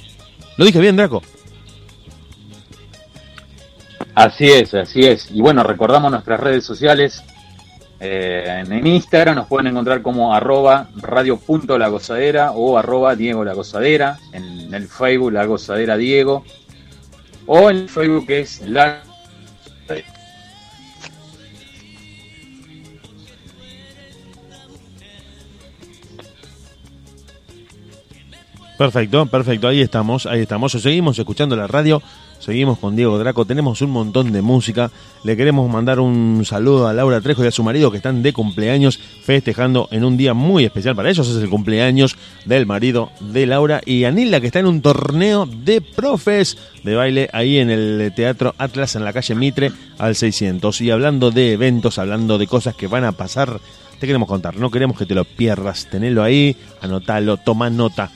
¿Lo dije bien, Draco? Así es, así es. Y bueno, recordamos nuestras redes sociales. Eh, en, Instagram nos pueden encontrar como arroba radio.la gozadera o arroba Diego la gozadera. En el Facebook la gozadera Diego. O en el Facebook es la Perfecto, perfecto, ahí estamos, ahí estamos. Seguimos escuchando la radio, seguimos con Diego Draco, tenemos un montón de música. Le queremos mandar un saludo a Laura Trejo y a su marido que están de cumpleaños festejando en un día muy especial para ellos. Es el cumpleaños del marido de Laura y Anila que está en un torneo de profes de baile ahí en el Teatro Atlas en la calle Mitre al 600. Y hablando de eventos, hablando de cosas que van a pasar, te queremos contar, no queremos que te lo pierdas. Tenelo ahí, anotalo, toma nota.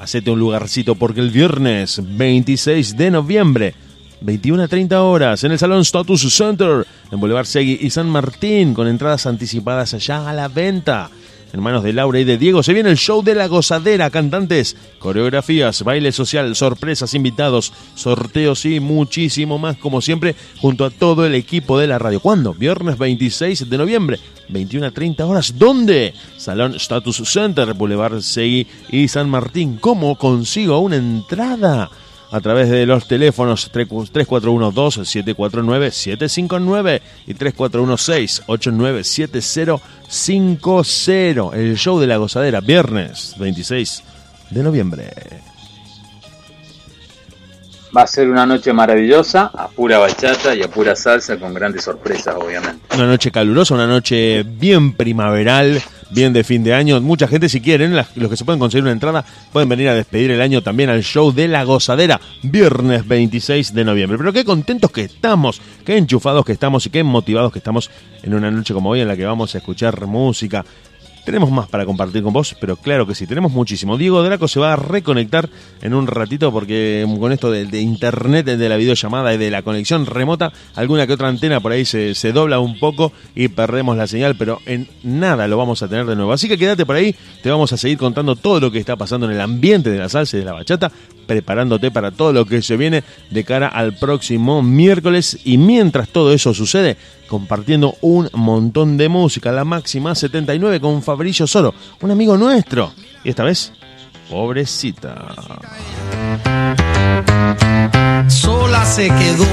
Hacete un lugarcito porque el viernes 26 de noviembre, 21 a 30 horas, en el Salón Status Center, en Boulevard Segui y San Martín, con entradas anticipadas allá a la venta. En manos de Laura y de Diego se viene el show de la gozadera, cantantes, coreografías, baile social, sorpresas, invitados, sorteos y muchísimo más, como siempre, junto a todo el equipo de la radio. ¿Cuándo? Viernes 26 de noviembre, 21 a 30 horas. ¿Dónde? Salón Status Center, Boulevard Segui y San Martín. ¿Cómo consigo una entrada? A través de los teléfonos 3412-749-759 y 3416-897050. El show de la gozadera, viernes 26 de noviembre. Va a ser una noche maravillosa, a pura bachata y a pura salsa, con grandes sorpresas, obviamente. Una noche calurosa, una noche bien primaveral, bien de fin de año. Mucha gente, si quieren, los que se pueden conseguir una entrada, pueden venir a despedir el año también al show de la gozadera, viernes 26 de noviembre. Pero qué contentos que estamos, qué enchufados que estamos y qué motivados que estamos en una noche como hoy en la que vamos a escuchar música. Tenemos más para compartir con vos, pero claro que sí, tenemos muchísimo. Diego Draco se va a reconectar en un ratito porque con esto de, de internet, de la videollamada y de la conexión remota, alguna que otra antena por ahí se, se dobla un poco y perdemos la señal, pero en nada lo vamos a tener de nuevo. Así que quédate por ahí, te vamos a seguir contando todo lo que está pasando en el ambiente de la salsa y de la bachata, preparándote para todo lo que se viene de cara al próximo miércoles. Y mientras todo eso sucede, compartiendo un montón de música, la máxima 79 con Fabricio Soro, un amigo nuestro. Y esta vez, pobrecita. sola se quedó.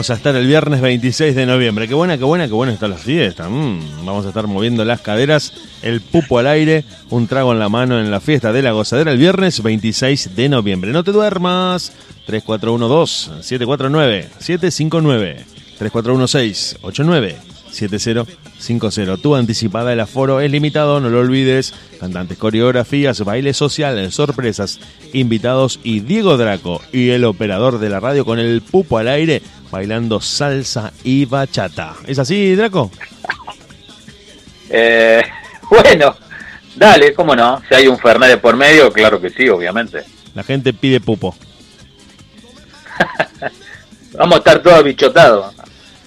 Vamos a estar el viernes 26 de noviembre. Qué buena, qué buena, qué buena está la fiesta. Mm, vamos a estar moviendo las caderas, el pupo al aire, un trago en la mano en la fiesta de la gozadera el viernes 26 de noviembre. No te duermas. 3412-749-759. 3416-897050. Tu anticipada, el aforo es limitado, no lo olvides. Cantantes, coreografías, baile social, sorpresas, invitados y Diego Draco y el operador de la radio con el pupo al aire bailando salsa y bachata. ¿Es así, Draco? Eh, bueno, dale, cómo no. Si hay un Fernández por medio, claro que sí, obviamente. La gente pide pupo. Vamos a estar todos bichotados.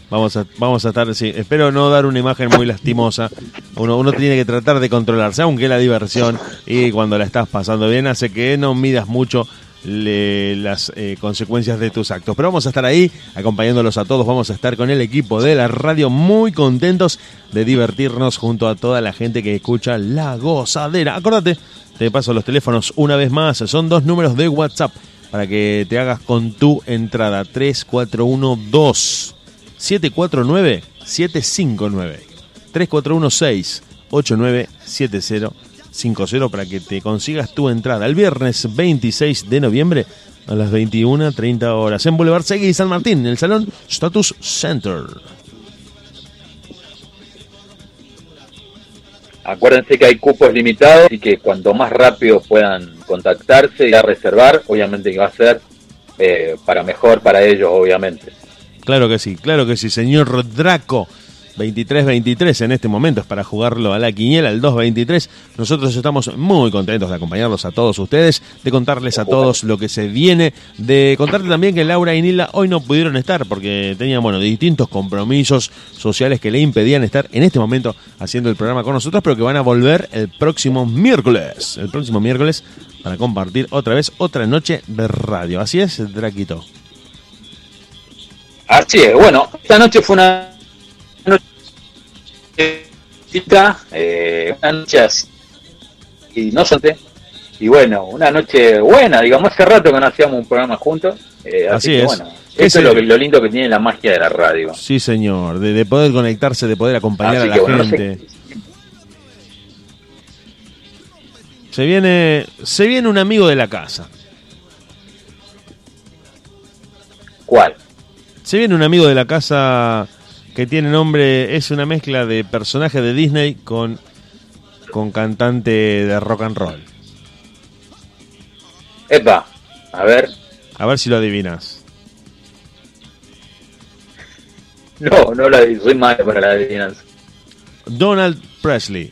Vamos a, vamos a estar, sí, espero no dar una imagen muy lastimosa. Uno, uno tiene que tratar de controlarse, aunque la diversión y cuando la estás pasando bien hace que no midas mucho las eh, consecuencias de tus actos. Pero vamos a estar ahí acompañándolos a todos. Vamos a estar con el equipo de la radio muy contentos de divertirnos junto a toda la gente que escucha La Gozadera. Acordate, te paso los teléfonos una vez más. Son dos números de WhatsApp para que te hagas con tu entrada. 3412 749 759 3416 897050 para que te consigas tu entrada el viernes 26 de noviembre a las 21.30 horas en Boulevard Segui y San Martín, en el Salón Status Center. Acuérdense que hay cupos limitados y que cuanto más rápido puedan contactarse y a reservar, obviamente que va a ser eh, para mejor para ellos, obviamente. Claro que sí, claro que sí, señor Draco. 23-23 en este momento es para jugarlo a la quiniela, el 2-23. Nosotros estamos muy contentos de acompañarlos a todos ustedes, de contarles a todos lo que se viene, de contarte también que Laura y Nila hoy no pudieron estar porque tenían, bueno, distintos compromisos sociales que le impedían estar en este momento haciendo el programa con nosotros, pero que van a volver el próximo miércoles, el próximo miércoles para compartir otra vez otra noche de radio. Así es, Draquito. Así es, bueno, esta noche fue una eh, una noche así, y no solté, y bueno, una noche buena, digamos, hace rato que no hacíamos un programa juntos, eh, así, Así que es. bueno, eso es lo, que- lo lindo que tiene la magia de la radio. Sí, señor, de, de poder conectarse, de poder acompañar Así a la no sé- gente. Se viene, se viene un amigo de la casa. ¿Cuál? Se viene un amigo de la casa que tiene nombre, es una mezcla de personaje de Disney con, con cantante de rock and roll. Epa, a ver, A ver si lo adivinas. no, no la soy malo para la adivinanza. Donald Presley.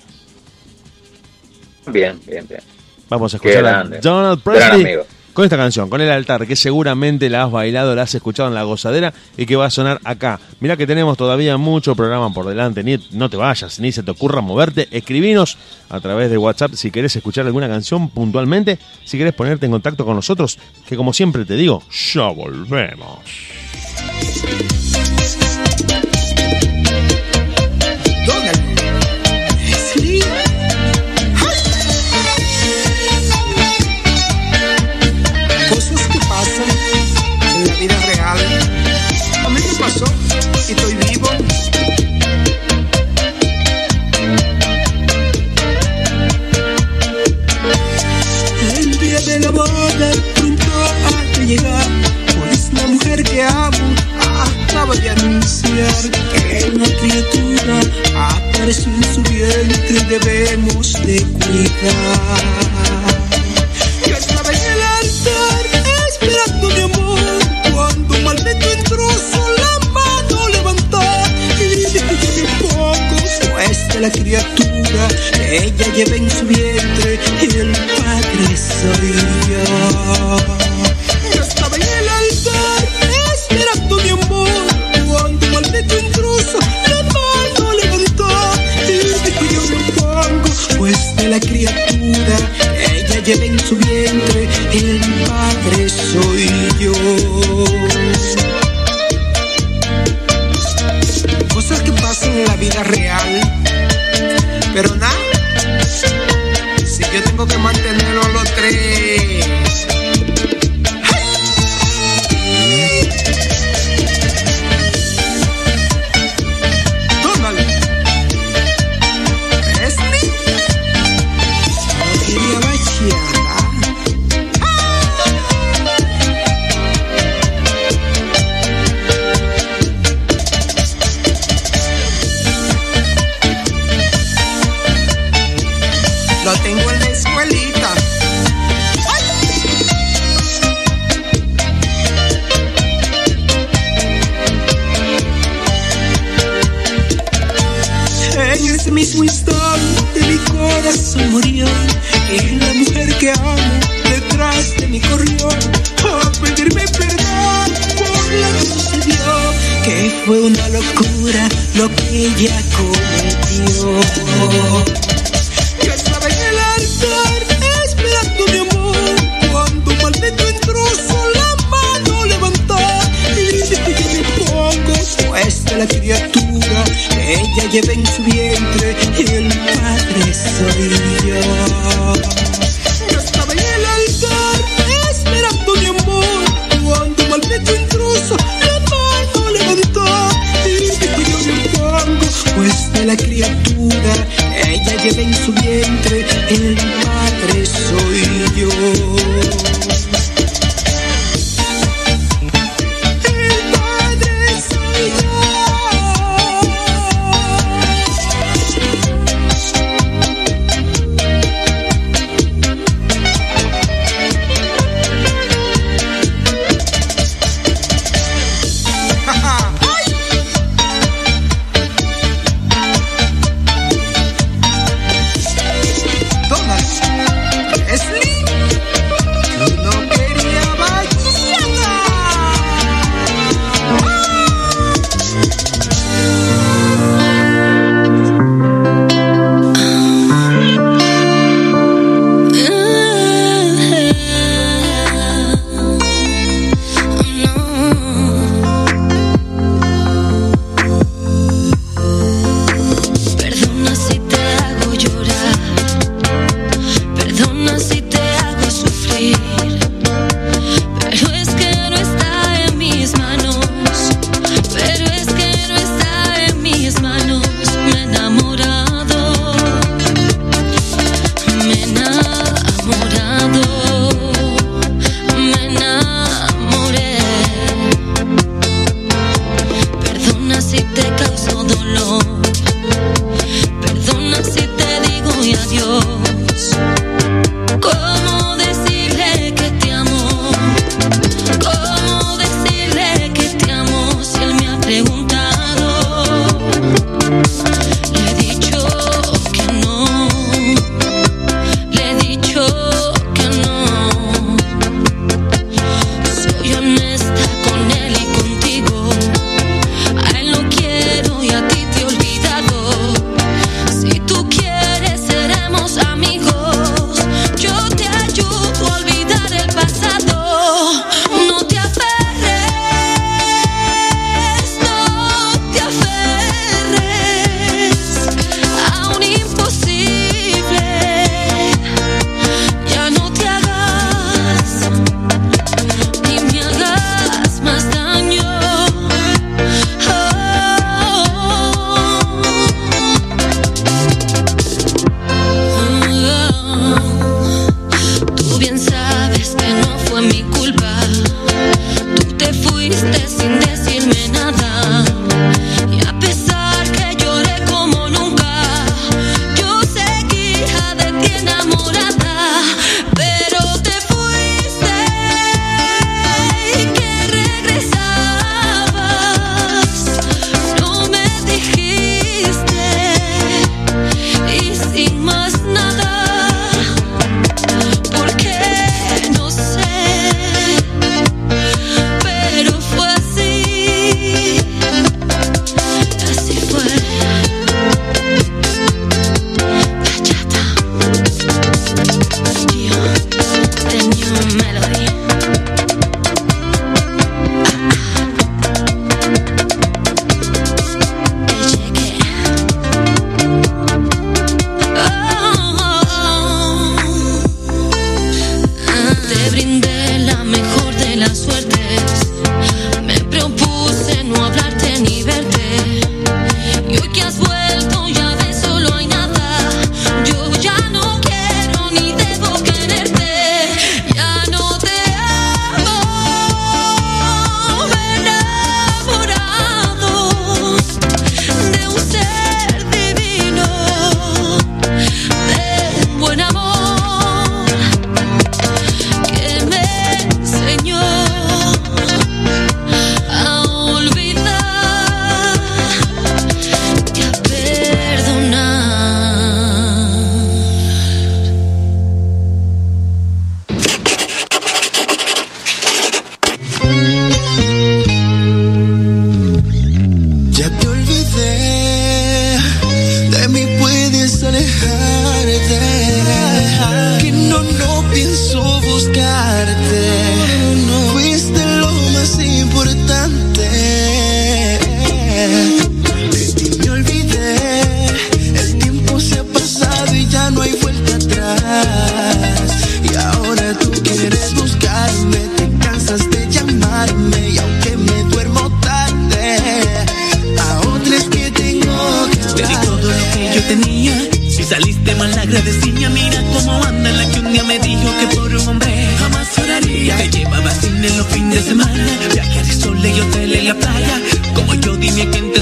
Bien, bien, bien. Vamos a escuchar a. Donald Gran Presley amigo. Con esta canción, con el altar, que seguramente la has bailado, la has escuchado en la gozadera y que va a sonar acá. Mirá que tenemos todavía mucho programa por delante, ni, no te vayas, ni se te ocurra moverte. Escribinos a través de WhatsApp si querés escuchar alguna canción puntualmente, si querés ponerte en contacto con nosotros, que como siempre te digo, ya volvemos. La boda pronto ha de llegar. Pues la mujer que amo acaba de anunciar que una criatura apareció en su vientre y debemos de cuidar. Yo estaba en el altar esperando mi amor cuando un maldito intruso la mano levantó y dije que pongo pues de la criatura que ella lleva en su vientre y el padre soy yo. Yo estaba en el altar esperando mi amor cuando un maldito intruso la mano levantó y dije yo me pongo pues de la criatura que ella lleva en su vientre el padre soy yo. Cosas que pasan en la vida real, pero nada, tengo que mantenerlo los tres. Fin de semana. Viajes y sol y hotel en la playa. Como yo dime quién te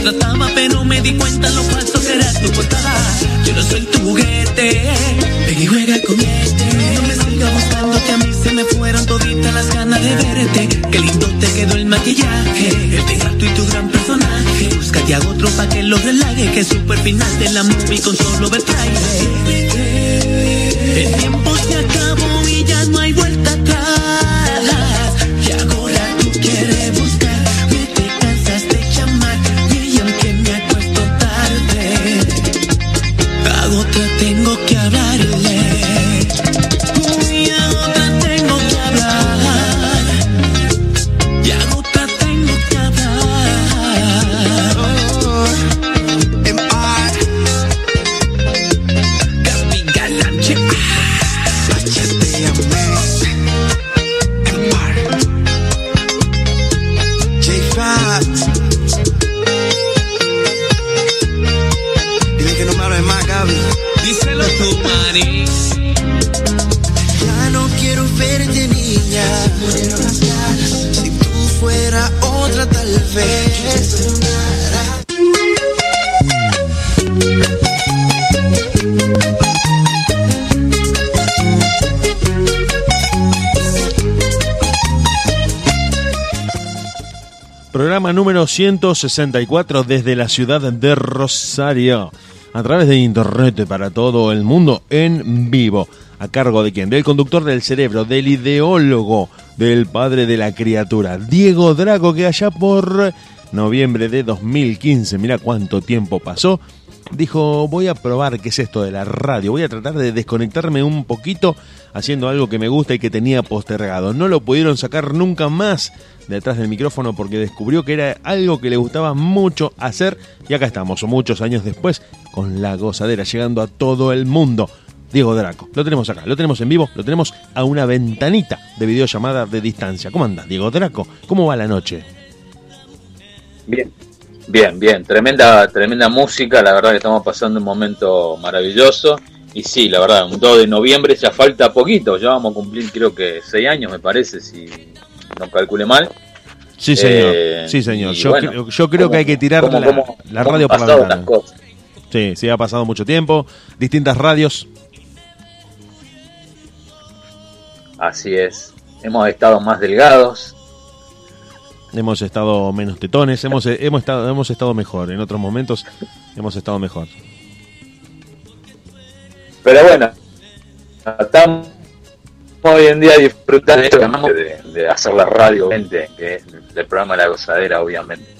864 desde la ciudad de Rosario, a través de internet para todo el mundo en vivo. ¿A cargo de quién? Del conductor del cerebro, del ideólogo, del padre de la criatura, Diego Drago, que allá por noviembre de 2015, mira cuánto tiempo pasó, dijo, voy a probar qué es esto de la radio, voy a tratar de desconectarme un poquito haciendo algo que me gusta y que tenía postergado. No lo pudieron sacar nunca más detrás del micrófono porque descubrió que era algo que le gustaba mucho hacer y acá estamos, muchos años después, con la gozadera, llegando a todo el mundo. Diego Draco, lo tenemos acá, lo tenemos en vivo, lo tenemos a una ventanita de videollamada de distancia. ¿Cómo anda, Diego Draco? ¿Cómo va la noche? Bien, bien, bien. Tremenda, tremenda música. La verdad que estamos pasando un momento maravilloso. Y sí, la verdad, un 2 de noviembre ya falta poquito. Ya vamos a cumplir creo que 6 años, me parece, si no calcule mal. Sí, señor. Eh, sí, señor. Yo, bueno, creo, yo creo que hay que tirar ¿cómo- la, cómo- la cómo radio por la ventana. las cosas? Sí, sí, ha pasado mucho tiempo. Distintas radios. Así es. Hemos estado más delgados. Hemos estado menos tetones, hemos, hemos, estado, hemos estado mejor. En otros momentos hemos estado mejor. Pero bueno, estamos hoy en día disfrutando de, esto de hacer la radio, gente, que es el programa La Gozadera, obviamente.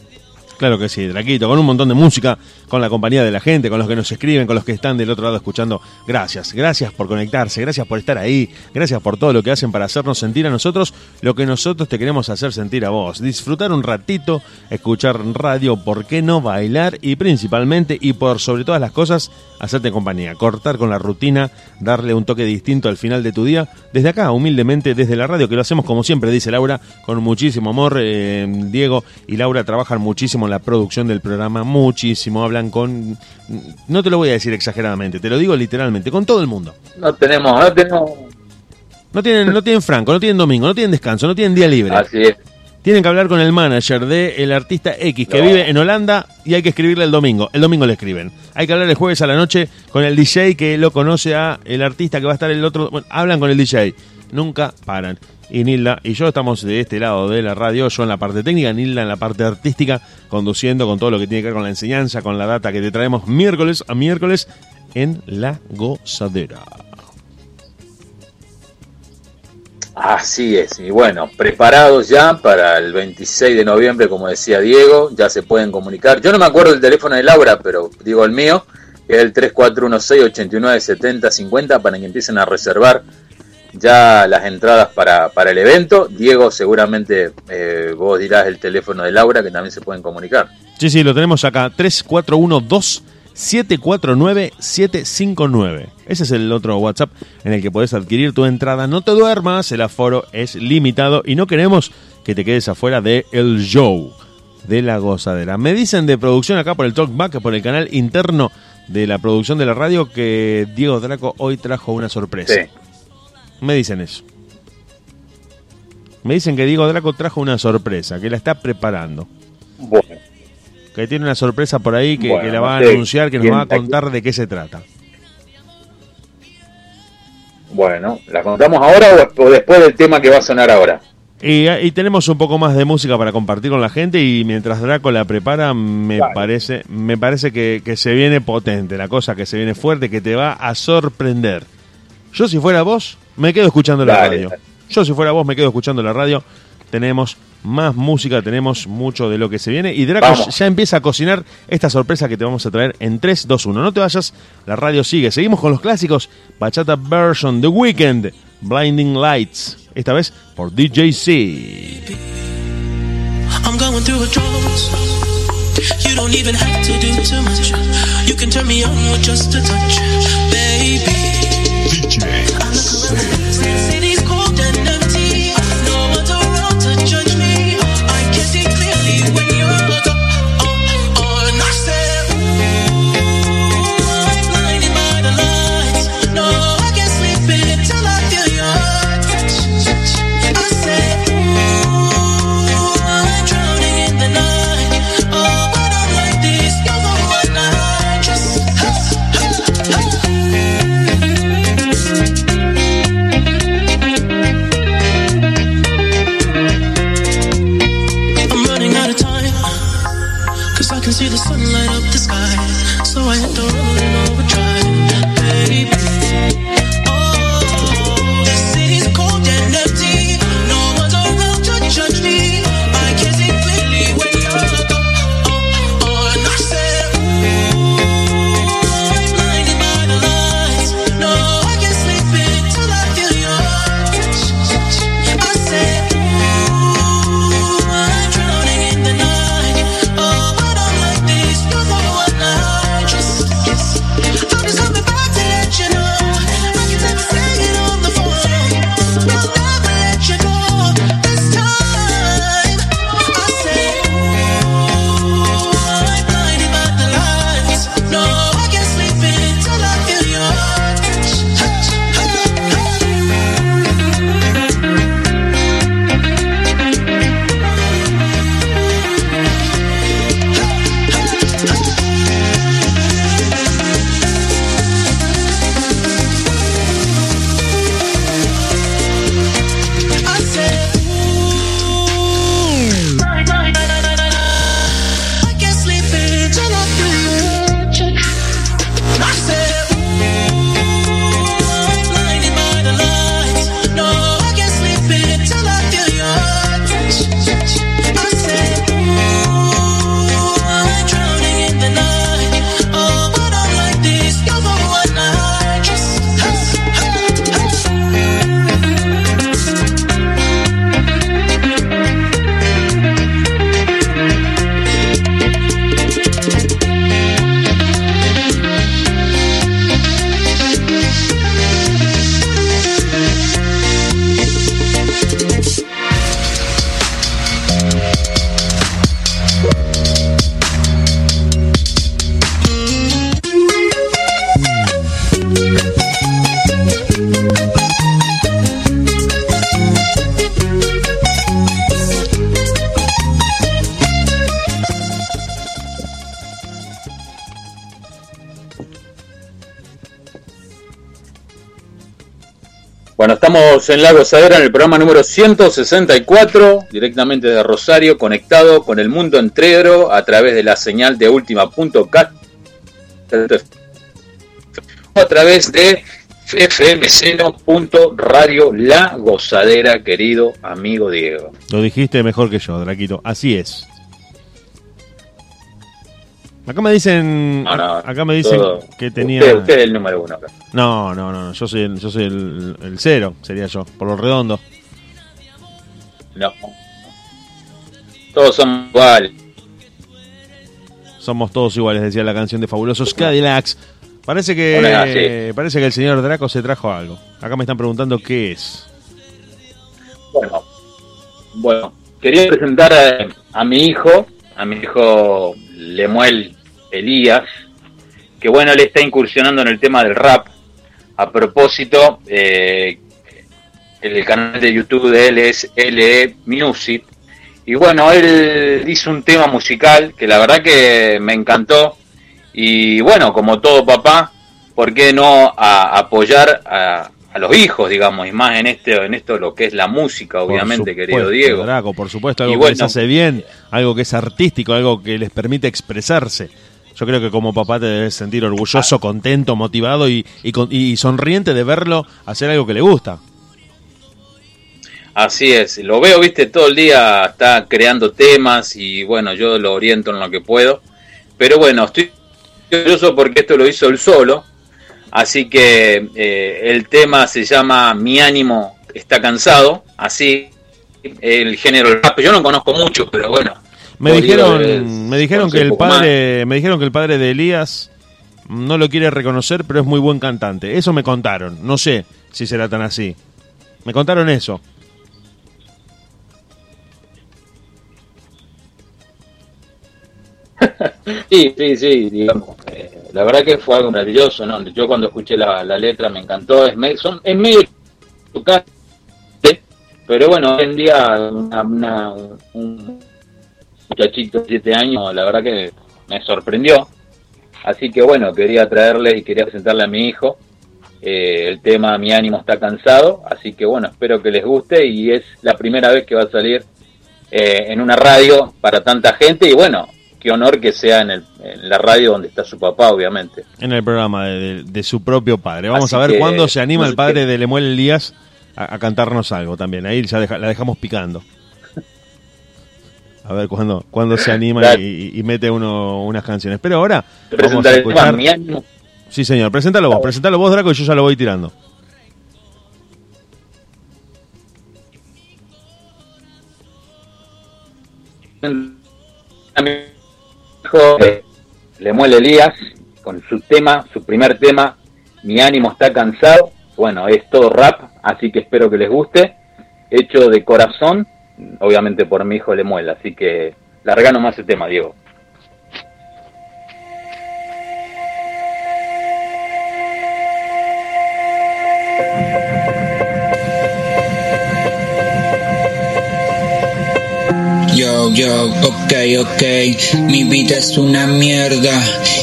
Claro que sí, Draquito, con un montón de música, con la compañía de la gente, con los que nos escriben, con los que están del otro lado escuchando. Gracias, gracias por conectarse, gracias por estar ahí, gracias por todo lo que hacen para hacernos sentir a nosotros lo que nosotros te queremos hacer sentir a vos. Disfrutar un ratito, escuchar radio, ¿por qué no bailar? Y principalmente, y por sobre todas las cosas, hacerte compañía, cortar con la rutina, darle un toque distinto al final de tu día. Desde acá, humildemente, desde la radio, que lo hacemos como siempre, dice Laura, con muchísimo amor. Eh, Diego y Laura trabajan muchísimo en la producción del programa, muchísimo, hablan con... No te lo voy a decir exageradamente, te lo digo literalmente, con todo el mundo. No tenemos, no tenemos. No tienen, no tienen franco, no tienen domingo, no tienen descanso, no tienen día libre. Así es. Tienen que hablar con el manager de el artista X que No. vive en Holanda y hay que escribirle el domingo. El domingo le escriben. Hay que hablar el jueves a la noche con el DJ que lo conoce a el artista que va a estar el otro. Bueno, hablan con el DJ. Nunca paran. Y Nilda y yo estamos de este lado de la radio, yo en la parte técnica, Nilda en la parte artística, conduciendo con todo lo que tiene que ver con la enseñanza, con la data que te traemos miércoles a miércoles en La Gozadera. Así es, y bueno, preparados ya para el 26 de noviembre, como decía Diego, ya se pueden comunicar. Yo no me acuerdo el teléfono de Laura, pero digo el mío, que es el 3416-897050 para que empiecen a reservar ya las entradas para, para el evento. Diego, seguramente eh, vos dirás el teléfono de Laura, que también se pueden comunicar. Sí, sí, lo tenemos acá. 3412-749-759. Ese es el otro WhatsApp en el que podés adquirir tu entrada. No te duermas, el aforo es limitado y no queremos que te quedes afuera de el show de la gozadera. Me dicen de producción acá por el Talkback, por el canal interno de la producción de la radio, que Diego Draco hoy trajo una sorpresa. Sí. Me dicen eso. Me dicen que Diego Draco trajo una sorpresa, que la está preparando. Bueno, Que tiene una sorpresa por ahí que, Bueno, que la va a anunciar, que nos va a aquí. contar de qué se trata. bueno, ¿la contamos ahora o, después del tema que va a sonar ahora? Y, y tenemos un poco más de música para compartir con la gente y mientras Draco la prepara me parece me parece que, que se viene potente, la cosa que se viene fuerte, que te va a sorprender. Yo si fuera vos, me quedo escuchando la Dale, radio. dale. Yo si fuera vos, me quedo escuchando la radio. Tenemos más música, tenemos mucho de lo que se viene y Draco Vamos. ya empieza a cocinar esta sorpresa que te vamos a traer en 3, 2, 1. No te vayas, la radio sigue. Seguimos con los clásicos. Bachata Version, The Weeknd, Blinding Lights. Esta vez por DJC. I'm going through a drought. You don't even have to do too much. You can turn me on with just a touch, can see the sun light up the sky. So I hit the road La Gozadera en el programa número 164, directamente de Rosario, conectado con el mundo entero a través de la señal de última.cat a través de fmceno.radio La Gozadera, querido amigo Diego. Lo dijiste mejor que yo, Draquito. Así es. Acá me dicen, No, no, acá me dicen todo- que tenía. Usted, usted es el número uno acá. No, no, no, yo soy el, yo soy el, el cero, sería yo, por lo redondo. No. Todos son iguales. Somos todos iguales, decía la canción de Fabulosos Cadillacs. Parece que Bueno, parece que el señor Draco se trajo algo. Acá me están preguntando qué es. Bueno, bueno, quería presentar a, a mi hijo, a mi hijo Lemuel Elías, que bueno, él está incursionando en el tema del rap. A propósito, eh, el canal de YouTube de él es LE Music. Y bueno, él hizo un tema musical que la verdad que me encantó. Y bueno, como todo papá, ¿por qué no a- apoyar a, a los hijos, digamos, y más en este en esto lo que es la música, obviamente, querido Diego. Draco, por supuesto, Y algo que bueno. les hace bien, algo que es artístico, algo que les permite expresarse. Yo creo que como papá te debes sentir orgulloso, Ah. contento, motivado y, y sonriente de verlo hacer algo que le gusta. Así es, lo veo, viste, todo el día está creando temas y bueno, yo lo oriento en lo que puedo. Pero bueno, estoy orgulloso porque esto lo hizo él solo. Así que eh, el tema se llama Mi ánimo está cansado, así el género rap. Yo no conozco mucho, pero bueno. Me dijeron, me dijeron que el más. padre, me dijeron que el padre de Elías no lo quiere reconocer, pero es muy buen cantante. Eso me contaron. No sé si será tan así. Me contaron eso. Sí, sí, sí, digamos. eh, la verdad que fue algo maravilloso, ¿no? Yo cuando escuché la, la letra me encantó. Es, me- son, es medio pero bueno, hoy en día una- una- un muchachito de 7 años, la verdad que me sorprendió. Así que bueno, quería traerle y quería presentarle a mi hijo eh, el tema Mi ánimo está cansado. Así que bueno, espero que les guste y es la primera vez que va a salir eh, en una radio para tanta gente y bueno, qué honor que sea en, el, en la radio donde está su papá, obviamente. En el programa de, de- de su propio padre. Vamos Así a ver que, cuándo se anima no el padre qué- de Lemuel Elías a, a cantarnos algo también. Ahí ya deja- la dejamos picando. A ver cuándo, cuándo se anima y, y mete uno unas canciones. Pero ahora Te vamos a escuchar. Sí, señor. Preséntalo vos. Preséntalo vos, Draco, y yo ya lo voy tirando. a mi hijo eh, Lemuel Elías con su tema, su primer tema, Mi ánimo está cansado. Bueno, es todo rap, así que espero que les guste. Hecho de corazón, obviamente por mi hijo Lemuel, así que larga nomás ese tema, Diego. Yo, yo, ok, ok, mi vida es una mierda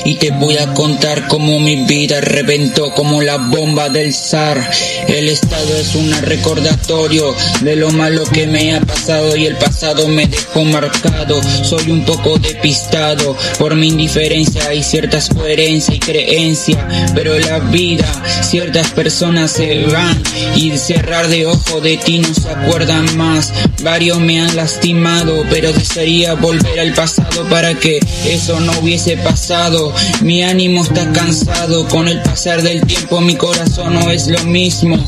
y te voy a contar cómo mi vida reventó como la bomba del zar. El estado es un recordatorio de lo malo que me ha pasado y el pasado me dejó marcado. Soy un poco despistado por mi indiferencia y ciertas coherencia y creencia, pero la vida, ciertas personas se van y cerrar de ojo de ti no se acuerdan más. Varios me han lastimado, desearía volver al pasado para que eso no hubiese pasado. Mi ánimo está cansado, con el pasar del tiempo mi corazón no es lo mismo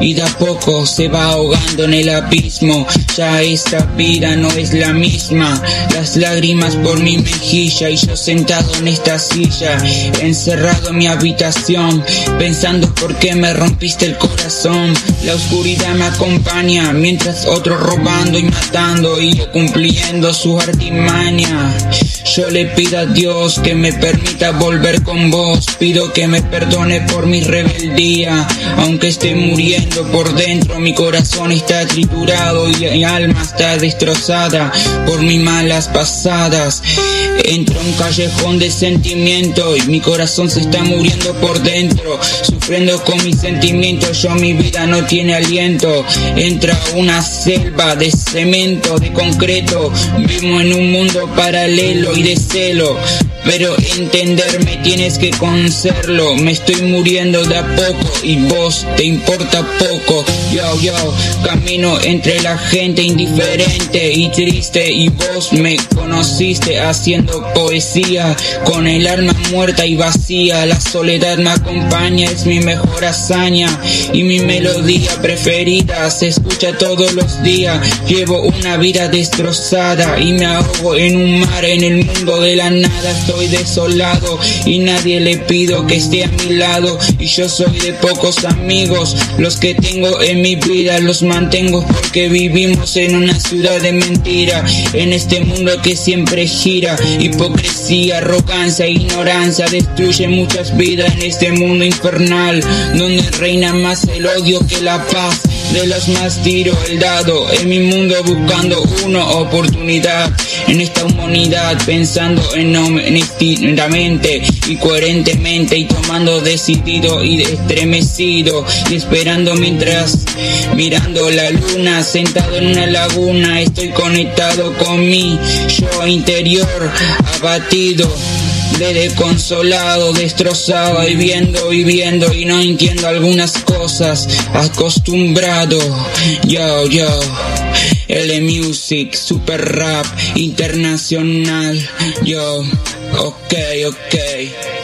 y de a poco se va ahogando en el abismo. Ya esta vida no es la misma, las lágrimas por mi mejilla y yo sentado en esta silla, encerrado en mi habitación, pensando por qué me rompiste el corazón. La oscuridad me acompaña mientras otros robando y matando y yo cumpliendo su artimaña. Yo le pido a Dios que me permita volver con vos. Pido que me perdone por mi rebeldía. Aunque esté muriendo por dentro, mi corazón está triturado y mi alma está destrozada por mis malas pasadas. Entro a un callejón de sentimiento y mi corazón se está muriendo por dentro. Sufriendo con mis sentimientos, yo mi vida no tiene aliento. Entra una selva de cemento, de concreto. Vivo en un mundo paralelo y de celo. Pero entenderme tienes que conocerlo. Me estoy muriendo de a poco y vos te importa poco. Yo, yo, camino entre la gente indiferente y triste. Y vos me conociste haciendo poesía con el alma muerta y vacía. La soledad me acompaña, es mi mejor hazaña y mi melodía preferida se escucha todos los días. Llevo una vida destrozada y me ahogo en un mar en el mundo de la nada. Desolado y nadie le pido que esté a mi lado. Y yo soy de pocos amigos, los que tengo en mi vida los mantengo porque vivimos en una ciudad de mentira. En este mundo que siempre gira, hipocresía, arrogancia, ignorancia destruye muchas vidas en este mundo infernal donde reina más el odio que la paz. De las más tiro el dado. En mi mundo buscando una oportunidad. En esta humanidad pensando en honestamente y coherentemente y tomando decidido y estremecido y esperando mientras mirando la luna sentado en una laguna estoy conectado con mi yo interior abatido de desconsolado, destrozado y viendo y viendo y no entiendo algunas cosas, acostumbrado, yo, yo, L Music, super rap, internacional, yo, ok, ok.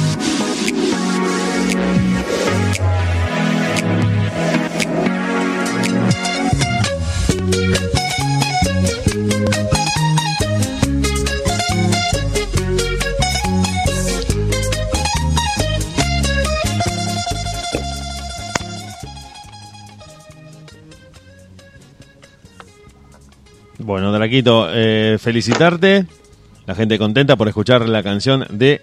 Bueno, Draquito, eh, felicitarte. La gente contenta por escuchar la canción de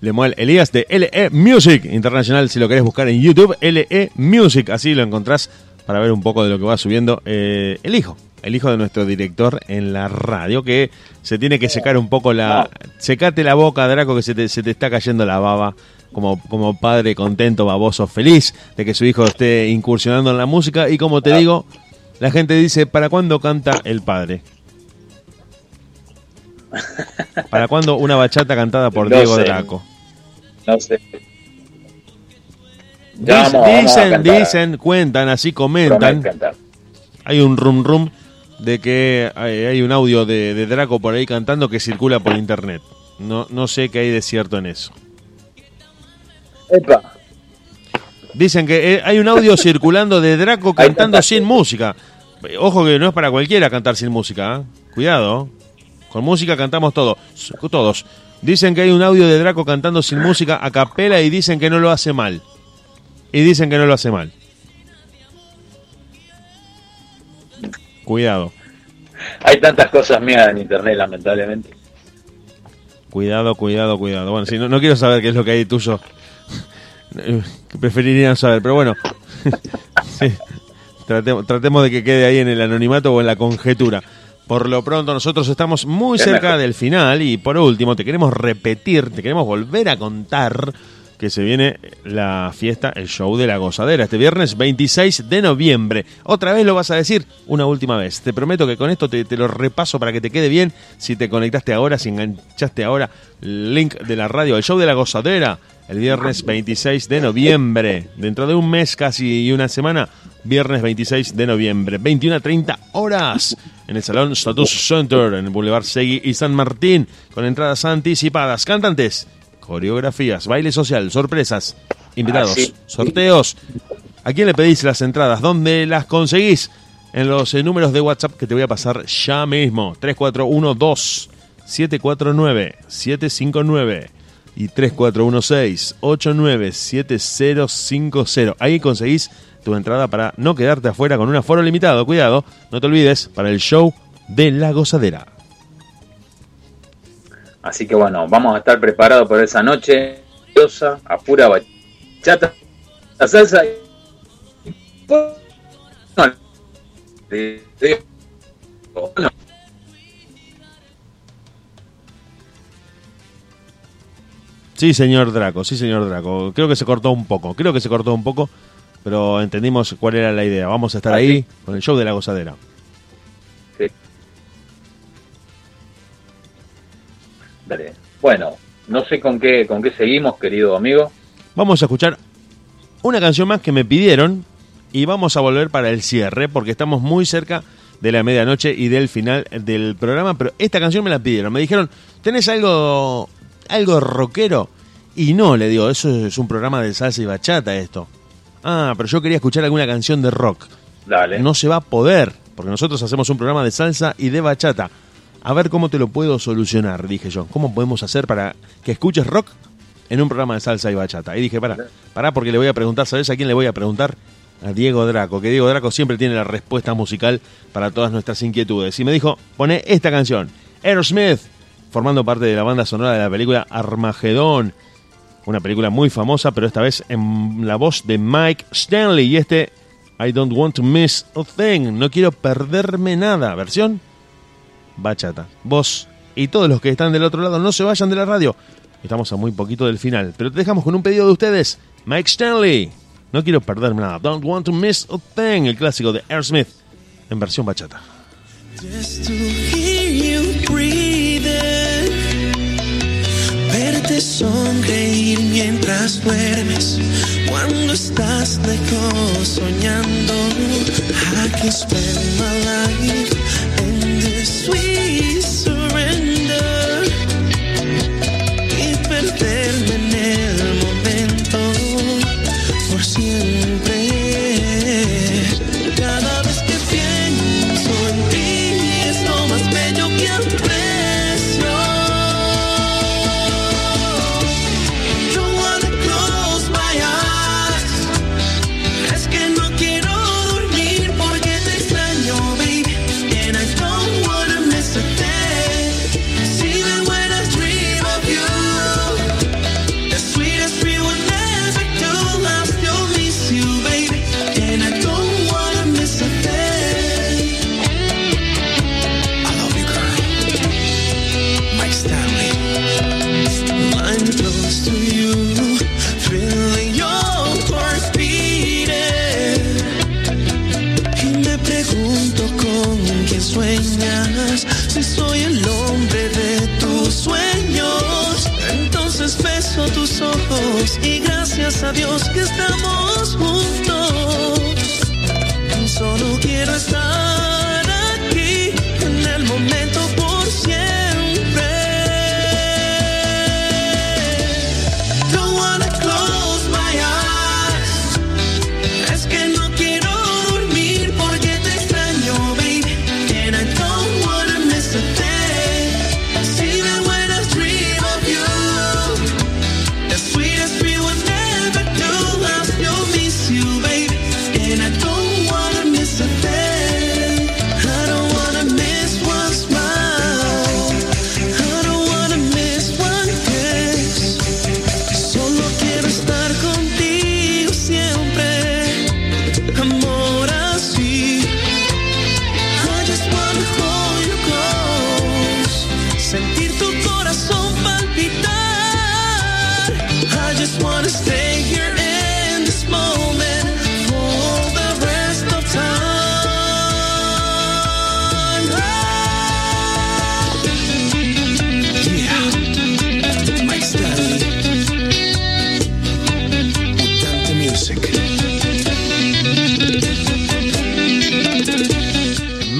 Lemuel Elías de LE Music Internacional. Si lo querés buscar en YouTube, LE Music. Así lo encontrás para ver un poco de lo que va subiendo eh, el hijo. El hijo de nuestro director en la radio, que se tiene que secar un poco la. Secate la boca, Draco, que se te, se te está cayendo la baba. Como, como padre contento, baboso, feliz de que su hijo esté incursionando en la música. Y como te digo, la gente dice, ¿para cuándo canta el padre? ¿Para cuándo una bachata cantada por No Diego sé. Draco? No sé. Ya vamos- dicen, dicen, cuentan, así comentan. Hay un rum rum de que hay, hay un audio de, de Draco por ahí cantando que circula por internet. No, no sé qué hay de cierto en eso. Epa. Dicen que eh, hay un audio circulando de Draco cantando sin música. Eh, Ojo que no es para cualquiera cantar sin música. ¿eh? Cuidado. Con música cantamos todos. Todos. Dicen que hay un audio de Draco cantando sin música a capela y dicen que no lo hace mal. Y dicen que no lo hace mal. Cuidado. Hay tantas cosas mías en internet, lamentablemente. Cuidado, cuidado, cuidado. Bueno, si no, no quiero saber qué es lo que hay tuyo. Eh, que preferiría no saber, pero bueno. Sí. Tratemos, tratemos de que quede ahí en el anonimato o en la conjetura. Por lo pronto, nosotros estamos muy cerca mejor. del final y por último, te queremos repetir, te queremos volver a contar que se viene la fiesta, el show de la gozadera, este viernes 26 de noviembre. Otra vez lo vas a decir, una última vez. Te prometo que con esto te, te lo repaso para que te quede bien. Si te conectaste ahora, si enganchaste ahora el link de la radio, el show de la gozadera, el viernes 26 de noviembre. Dentro de un mes casi y una semana, viernes 26 de noviembre, 21 a 30 horas, en el Salón Status Center, en el Boulevard Segui y San Martín, con entradas anticipadas. Cantantes, coreografías, baile social, sorpresas, invitados, Ah, sorteos. ¿A quién le pedís las entradas? ¿Dónde las conseguís? En los eh, números de WhatsApp que te voy a pasar ya mismo. 3412 749 759 y 3416 897050. Ahí conseguís tu entrada para no quedarte afuera con un aforo limitado. Cuidado, no te olvides, para el show de la gozadera. Así que bueno, vamos a estar preparados por esa noche. A pura bachata, la salsa. y- Sí, señor Draco, sí, señor Draco. Creo que se cortó un poco, creo que se cortó un poco, pero entendimos cuál era la idea. Vamos a estar ahí con el show de la gozadera. Sí. Dale. Bueno, no sé con qué, con qué seguimos, querido amigo. Vamos a escuchar una canción más que me pidieron y vamos a volver para el cierre porque estamos muy cerca de la medianoche y del final del programa, pero esta canción me la pidieron. Me dijeron, ¿tenés algo algo rockero? Y no, le digo, eso es un programa de salsa y bachata esto. Ah, pero yo quería escuchar alguna canción de rock. Dale. No se va a poder, porque nosotros hacemos un programa de salsa y de bachata. A ver cómo te lo puedo solucionar, dije yo. ¿Cómo podemos hacer para que escuches rock en un programa de salsa y bachata. Y dije, pará, pará porque le voy a preguntar, ¿sabes a quién le voy a preguntar? A Diego Draco, que Diego Draco siempre tiene la respuesta musical para todas nuestras inquietudes. Y me dijo, pone esta canción, Aerosmith, formando parte de la banda sonora de la película Armagedón. Una película muy famosa, pero esta vez en la voz de Mike Stanley. Y este, I don't want to miss a thing. No quiero perderme nada. Versión bachata. Vos y todos los que están del otro lado no se vayan de la radio. Estamos a muy poquito del final. Pero te dejamos con un pedido de ustedes. Mike Stanley. No quiero perderme nada. Don't want to miss a thing. El clásico de Aerosmith en versión bachata. Just to hear you sonreír mientras duermes, cuando estás lejos soñando. I can spend my life in this sweet surrender y perderme en el momento por siempre. Beso tus ojos y gracias a Dios que estamos juntos. Solo quiero estar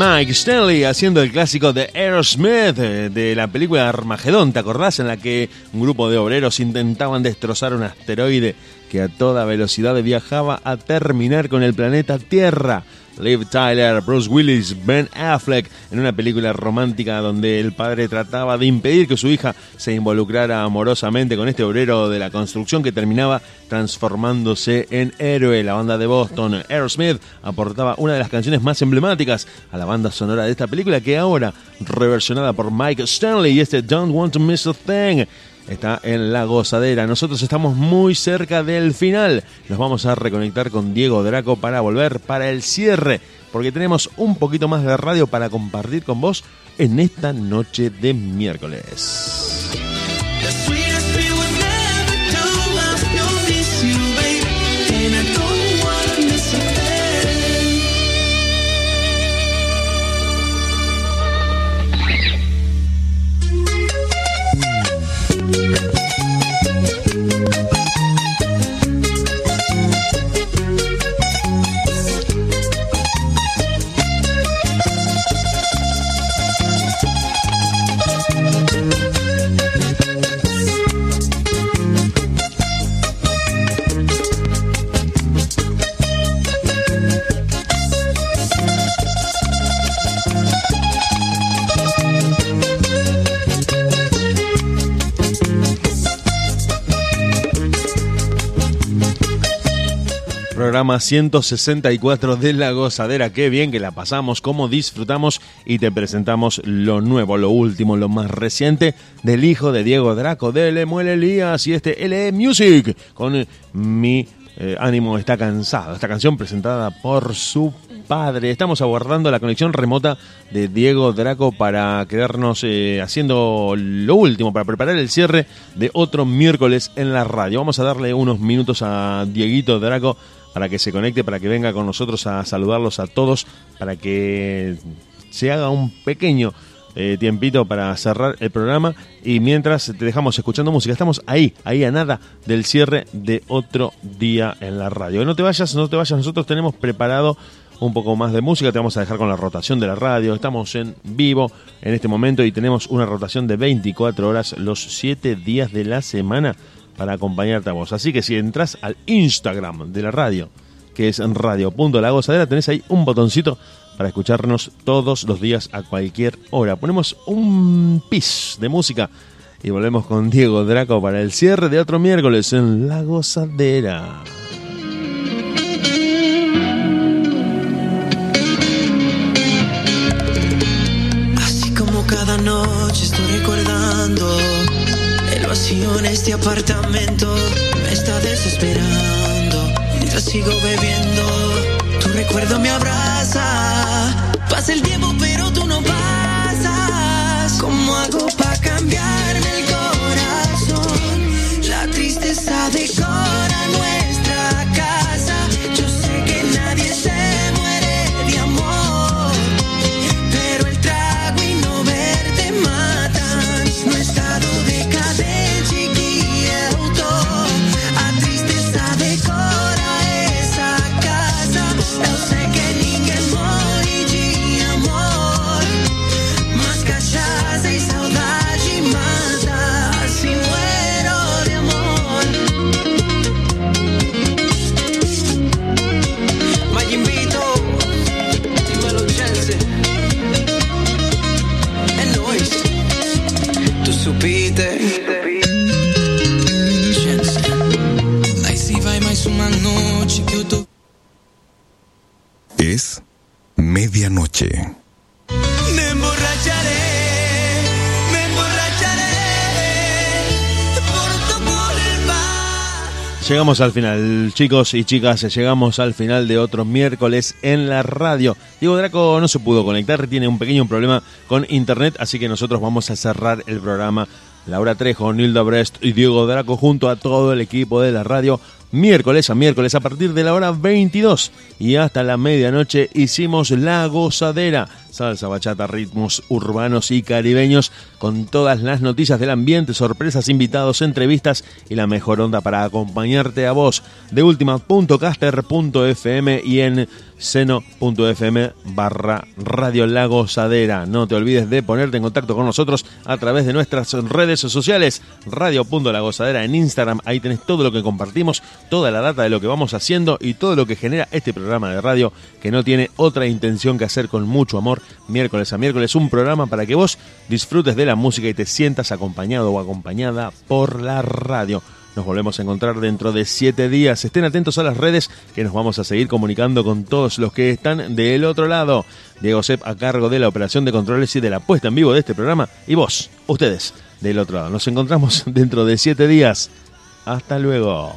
Mike Stanley haciendo el clásico de Aerosmith eh, de la película Armagedón, ¿te acordás? En la que un grupo de obreros intentaban destrozar un asteroide que a toda velocidad viajaba a terminar con el planeta Tierra. Liv Tyler, Bruce Willis, Ben Affleck en una película romántica donde el padre trataba de impedir que su hija se involucrara amorosamente con este obrero de la construcción que terminaba transformándose en héroe. La banda de Boston, Aerosmith, aportaba una de las canciones más emblemáticas a la banda sonora de esta película que ahora, reversionada por Mike Stanley y este Don't Want to Miss a Thing, está en la gozadera. Nosotros estamos muy cerca del final. Nos vamos a reconectar con Diego Draco para volver para el cierre, porque tenemos un poquito más de radio para compartir con vos en esta noche de miércoles. Programa 164 de La Gozadera. Qué bien que la pasamos, cómo disfrutamos y te presentamos lo nuevo, lo último, lo más reciente del hijo de Diego Draco, de Lemuel Elías y este LE Music con Mi eh, Ánimo está cansado. Esta canción presentada por su padre. Estamos aguardando la conexión remota de Diego Draco para quedarnos eh, haciendo lo último, para preparar el cierre de otro miércoles en la radio. Vamos a darle unos minutos a Dieguito Draco para que se conecte, para que venga con nosotros a saludarlos a todos, para que se haga un pequeño eh, tiempito para cerrar el programa y mientras te dejamos escuchando música, estamos ahí, ahí a nada del cierre de otro día en la radio. No te vayas, no te vayas, nosotros tenemos preparado un poco más de música, te vamos a dejar con la rotación de la radio, estamos en vivo en este momento y tenemos una rotación de 24 horas los 7 días de la semana para acompañarte a vos. Así que si entras al Instagram de la radio, que es radio.lagozadera, tenés ahí un botoncito para escucharnos todos los días a cualquier hora. Ponemos un pis de música y volvemos con Diego Draco para el cierre de otro miércoles en La Gozadera. En este apartamento me está desesperando. Mientras sigo bebiendo, tu recuerdo me abraza. Pasa el tiempo, pero tú no pasas. ¿Cómo hago para cambiarme Llegamos al final, chicos y chicas, llegamos al final de otro miércoles en la radio. Diego Draco no se pudo conectar, tiene un pequeño problema con internet, así que nosotros vamos a cerrar el programa. Laura Trejo, Nilda Brest y Diego Draco junto a todo el equipo de la radio. Miércoles a miércoles a partir de la hora 22 y hasta la medianoche hicimos la gozadera. Salsa, bachata, ritmos urbanos y caribeños con todas las noticias del ambiente, sorpresas, invitados, entrevistas y la mejor onda para acompañarte a vos de última.caster.fm y en seno.fm barra Radio La Gozadera. No te olvides de ponerte en contacto con nosotros a través de nuestras redes sociales, radio.lagozadera en Instagram, ahí tenés todo lo que compartimos, toda la data de lo que vamos haciendo y todo lo que genera este programa de radio que no tiene otra intención que hacer con mucho amor, miércoles a miércoles, un programa para que vos disfrutes de la música y te sientas acompañado o acompañada por la radio. Nos volvemos a encontrar dentro de siete días. Estén atentos a las redes que nos vamos a seguir comunicando con todos los que están del otro lado. Diego Sepp a cargo de la operación de controles y de la puesta en vivo de este programa. Y vos, ustedes, del otro lado. Nos encontramos dentro de siete días. Hasta luego.